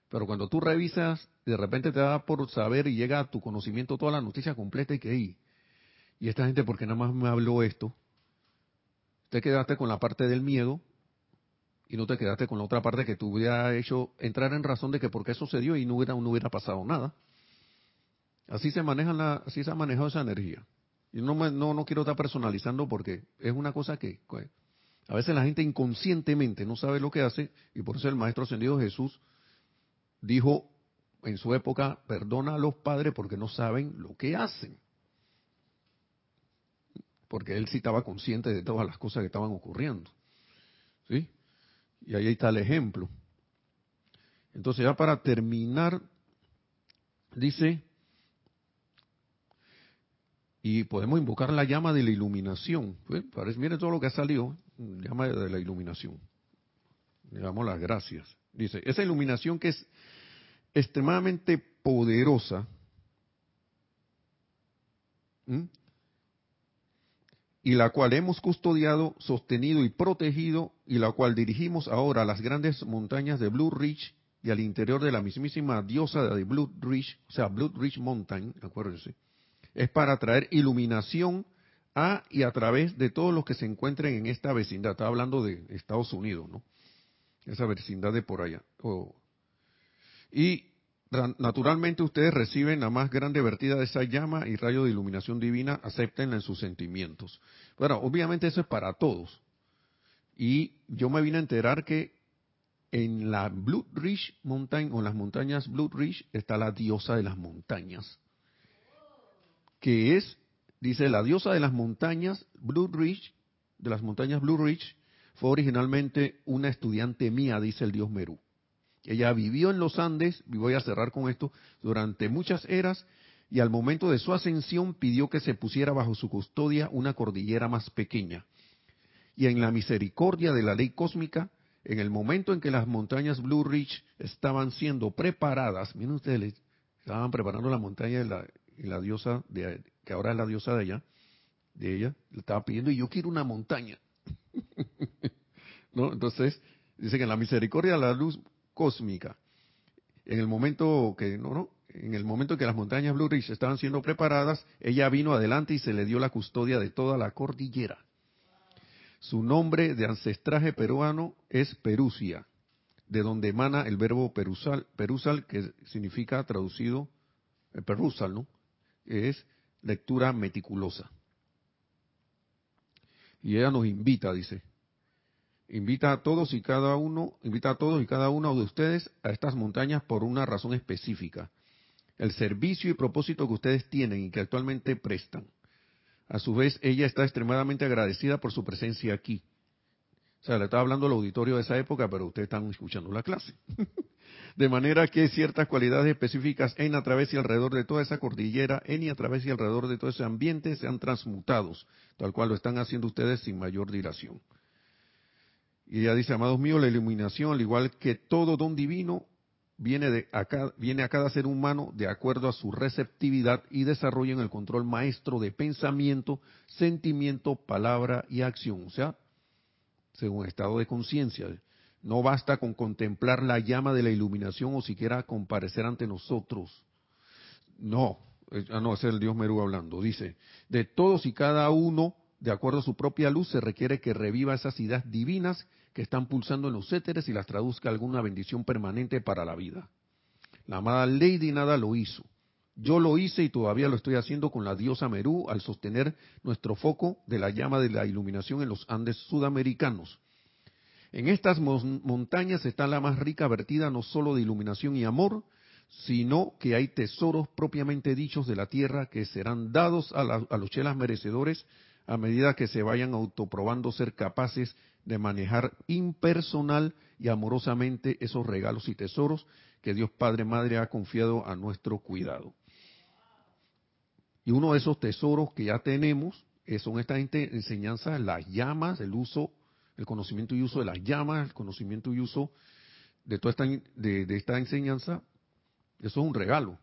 Pero cuando tú revisas, de repente te da por saber y llega a tu conocimiento toda la noticia completa y que, "Ey, y esta gente, ¿por qué nada más me habló esto? Te quedaste con la parte del miedo y no te quedaste con la otra parte que te hubiera hecho entrar en razón de que por qué sucedió y no hubiera, no hubiera pasado nada. Así se maneja la, así se ha manejado esa energía. Y no, me- no, no quiero estar personalizando porque es una cosa que pues, a veces la gente inconscientemente no sabe lo que hace y por eso el Maestro Ascendido Jesús dijo en su época, perdona a los padres porque no saben lo que hacen. Porque él sí estaba consciente de todas las cosas que estaban ocurriendo. ¿Sí? Y ahí está el ejemplo. Entonces ya para terminar, dice, y podemos invocar la llama de la iluminación. Parece- Miren todo lo que ha salido, llama de la iluminación. Le damos las gracias. Dice, esa iluminación que es extremadamente poderosa. Y la cual hemos custodiado, sostenido y protegido, y la cual dirigimos ahora a las grandes montañas de Blue Ridge y al interior de la mismísima diosa de Blue Ridge, o sea, Blue Ridge Mountain, acuérdense, es para traer iluminación a y a través de todos los que se encuentren en esta vecindad. Estaba hablando de Estados Unidos, ¿no? Esa vecindad de por allá. O- y naturalmente ustedes reciben la más grande vertida de esa llama y rayo de iluminación divina, acéptenla en sus sentimientos. Bueno, obviamente eso es para todos. Y yo me vine a enterar que en la Blue Ridge Mountain, o en las montañas Blue Ridge, está la diosa de las montañas. Que es, dice, la diosa de las montañas Blue Ridge, de las montañas Blue Ridge, fue originalmente una estudiante mía, dice el dios Merú. Ella vivió en los Andes, y voy a cerrar con esto, durante muchas eras, y al momento de su ascensión pidió que se pusiera bajo su custodia una cordillera más pequeña. Y en la misericordia de la ley cósmica, en el momento en que las montañas Blue Ridge estaban siendo preparadas, miren ustedes, estaban preparando la montaña de la, diosa, de, que ahora es la diosa de ella, de ella, le estaba pidiendo, y yo quiero una montaña. ¿No? Entonces, dice que en la misericordia de la luz cósmica, en el momento que, no, no, en el momento que las montañas Blue Ridge estaban siendo preparadas, ella vino adelante y se le dio la custodia de toda la cordillera. Su nombre de ancestraje peruano es Perusia, de donde emana el verbo perusal, perusal que significa traducido, eh, perusal, ¿no? Es lectura meticulosa. Y ella nos invita, dice, invita a todos y cada uno, invita a todos y cada uno de ustedes a estas montañas por una razón específica el servicio y propósito que ustedes tienen y que actualmente prestan. A su vez, ella está extremadamente agradecida por su presencia aquí. O sea, le estaba hablando al auditorio de esa época, pero ustedes están escuchando la clase. de manera que ciertas cualidades específicas en a través y alrededor de toda esa cordillera, en y a través y alrededor de todo ese ambiente sean transmutados, tal cual lo están haciendo ustedes sin mayor dilación. Y ella dice, amados míos, la iluminación, al igual que todo don divino, viene, de a cada, viene a cada ser humano de acuerdo a su receptividad y desarrollo en el control maestro de pensamiento, sentimiento, palabra y acción. O sea, según estado de conciencia. No basta con contemplar la llama de la iluminación o siquiera comparecer ante nosotros. No, ah, no, es el Dios Merú hablando. Dice, de todos y cada uno, de acuerdo a su propia luz, se requiere que reviva esas ideas divinas que están pulsando en los éteres y las traduzca alguna bendición permanente para la vida. La amada Lady nada lo hizo. Yo lo hice y todavía lo estoy haciendo con la diosa Merú al sostener nuestro foco de la llama de la iluminación en los Andes sudamericanos. En estas montañas está la más rica vertida no solo de iluminación y amor, sino que hay tesoros propiamente dichos de la tierra que serán dados a, a los chelas merecedores a medida que se vayan autoprobando ser capaces de manejar impersonal y amorosamente esos regalos y tesoros que Dios Padre Madre ha confiado a nuestro cuidado. Y uno de esos tesoros que ya tenemos son estas enseñanzas, las llamas, el uso, el conocimiento y uso de las llamas, el conocimiento y uso de toda esta, de esta enseñanza, eso es un regalo.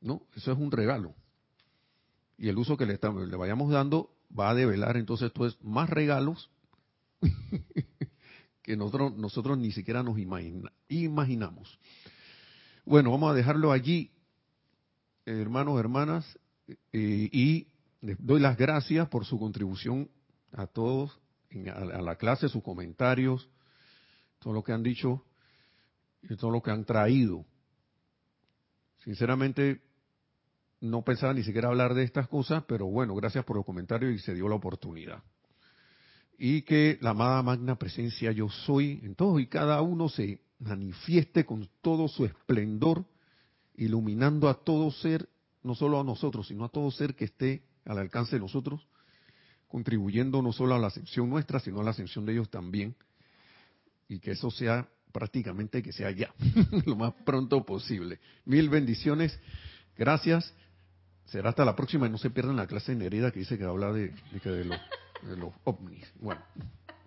¿No? Eso es un regalo. Y el uso que le, estamos, le vayamos dando va a develar entonces es más regalos que nosotros, nosotros ni siquiera nos imaginamos. Bueno, vamos a dejarlo allí, hermanos, hermanas, eh, y les doy las gracias por su contribución a todos, a, la clase, sus comentarios, todo lo que han dicho y todo lo que han traído. Sinceramente, no pensaba ni siquiera hablar de estas cosas, pero bueno, gracias por los comentarios y se dio la oportunidad. Y que la amada magna presencia yo soy en todos y cada uno se manifieste con todo su esplendor, iluminando a todo ser, no solo a nosotros, sino a todo ser que esté al alcance de nosotros, contribuyendo no solo a la ascensión nuestra, sino a la ascensión de ellos también, y que eso sea prácticamente que sea ya, lo más pronto posible. Mil bendiciones, gracias será hasta la próxima y no se pierdan la clase de Nerida que dice que habla de, de, de, los, de los ovnis. Bueno,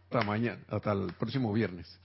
hasta mañana, hasta el próximo viernes.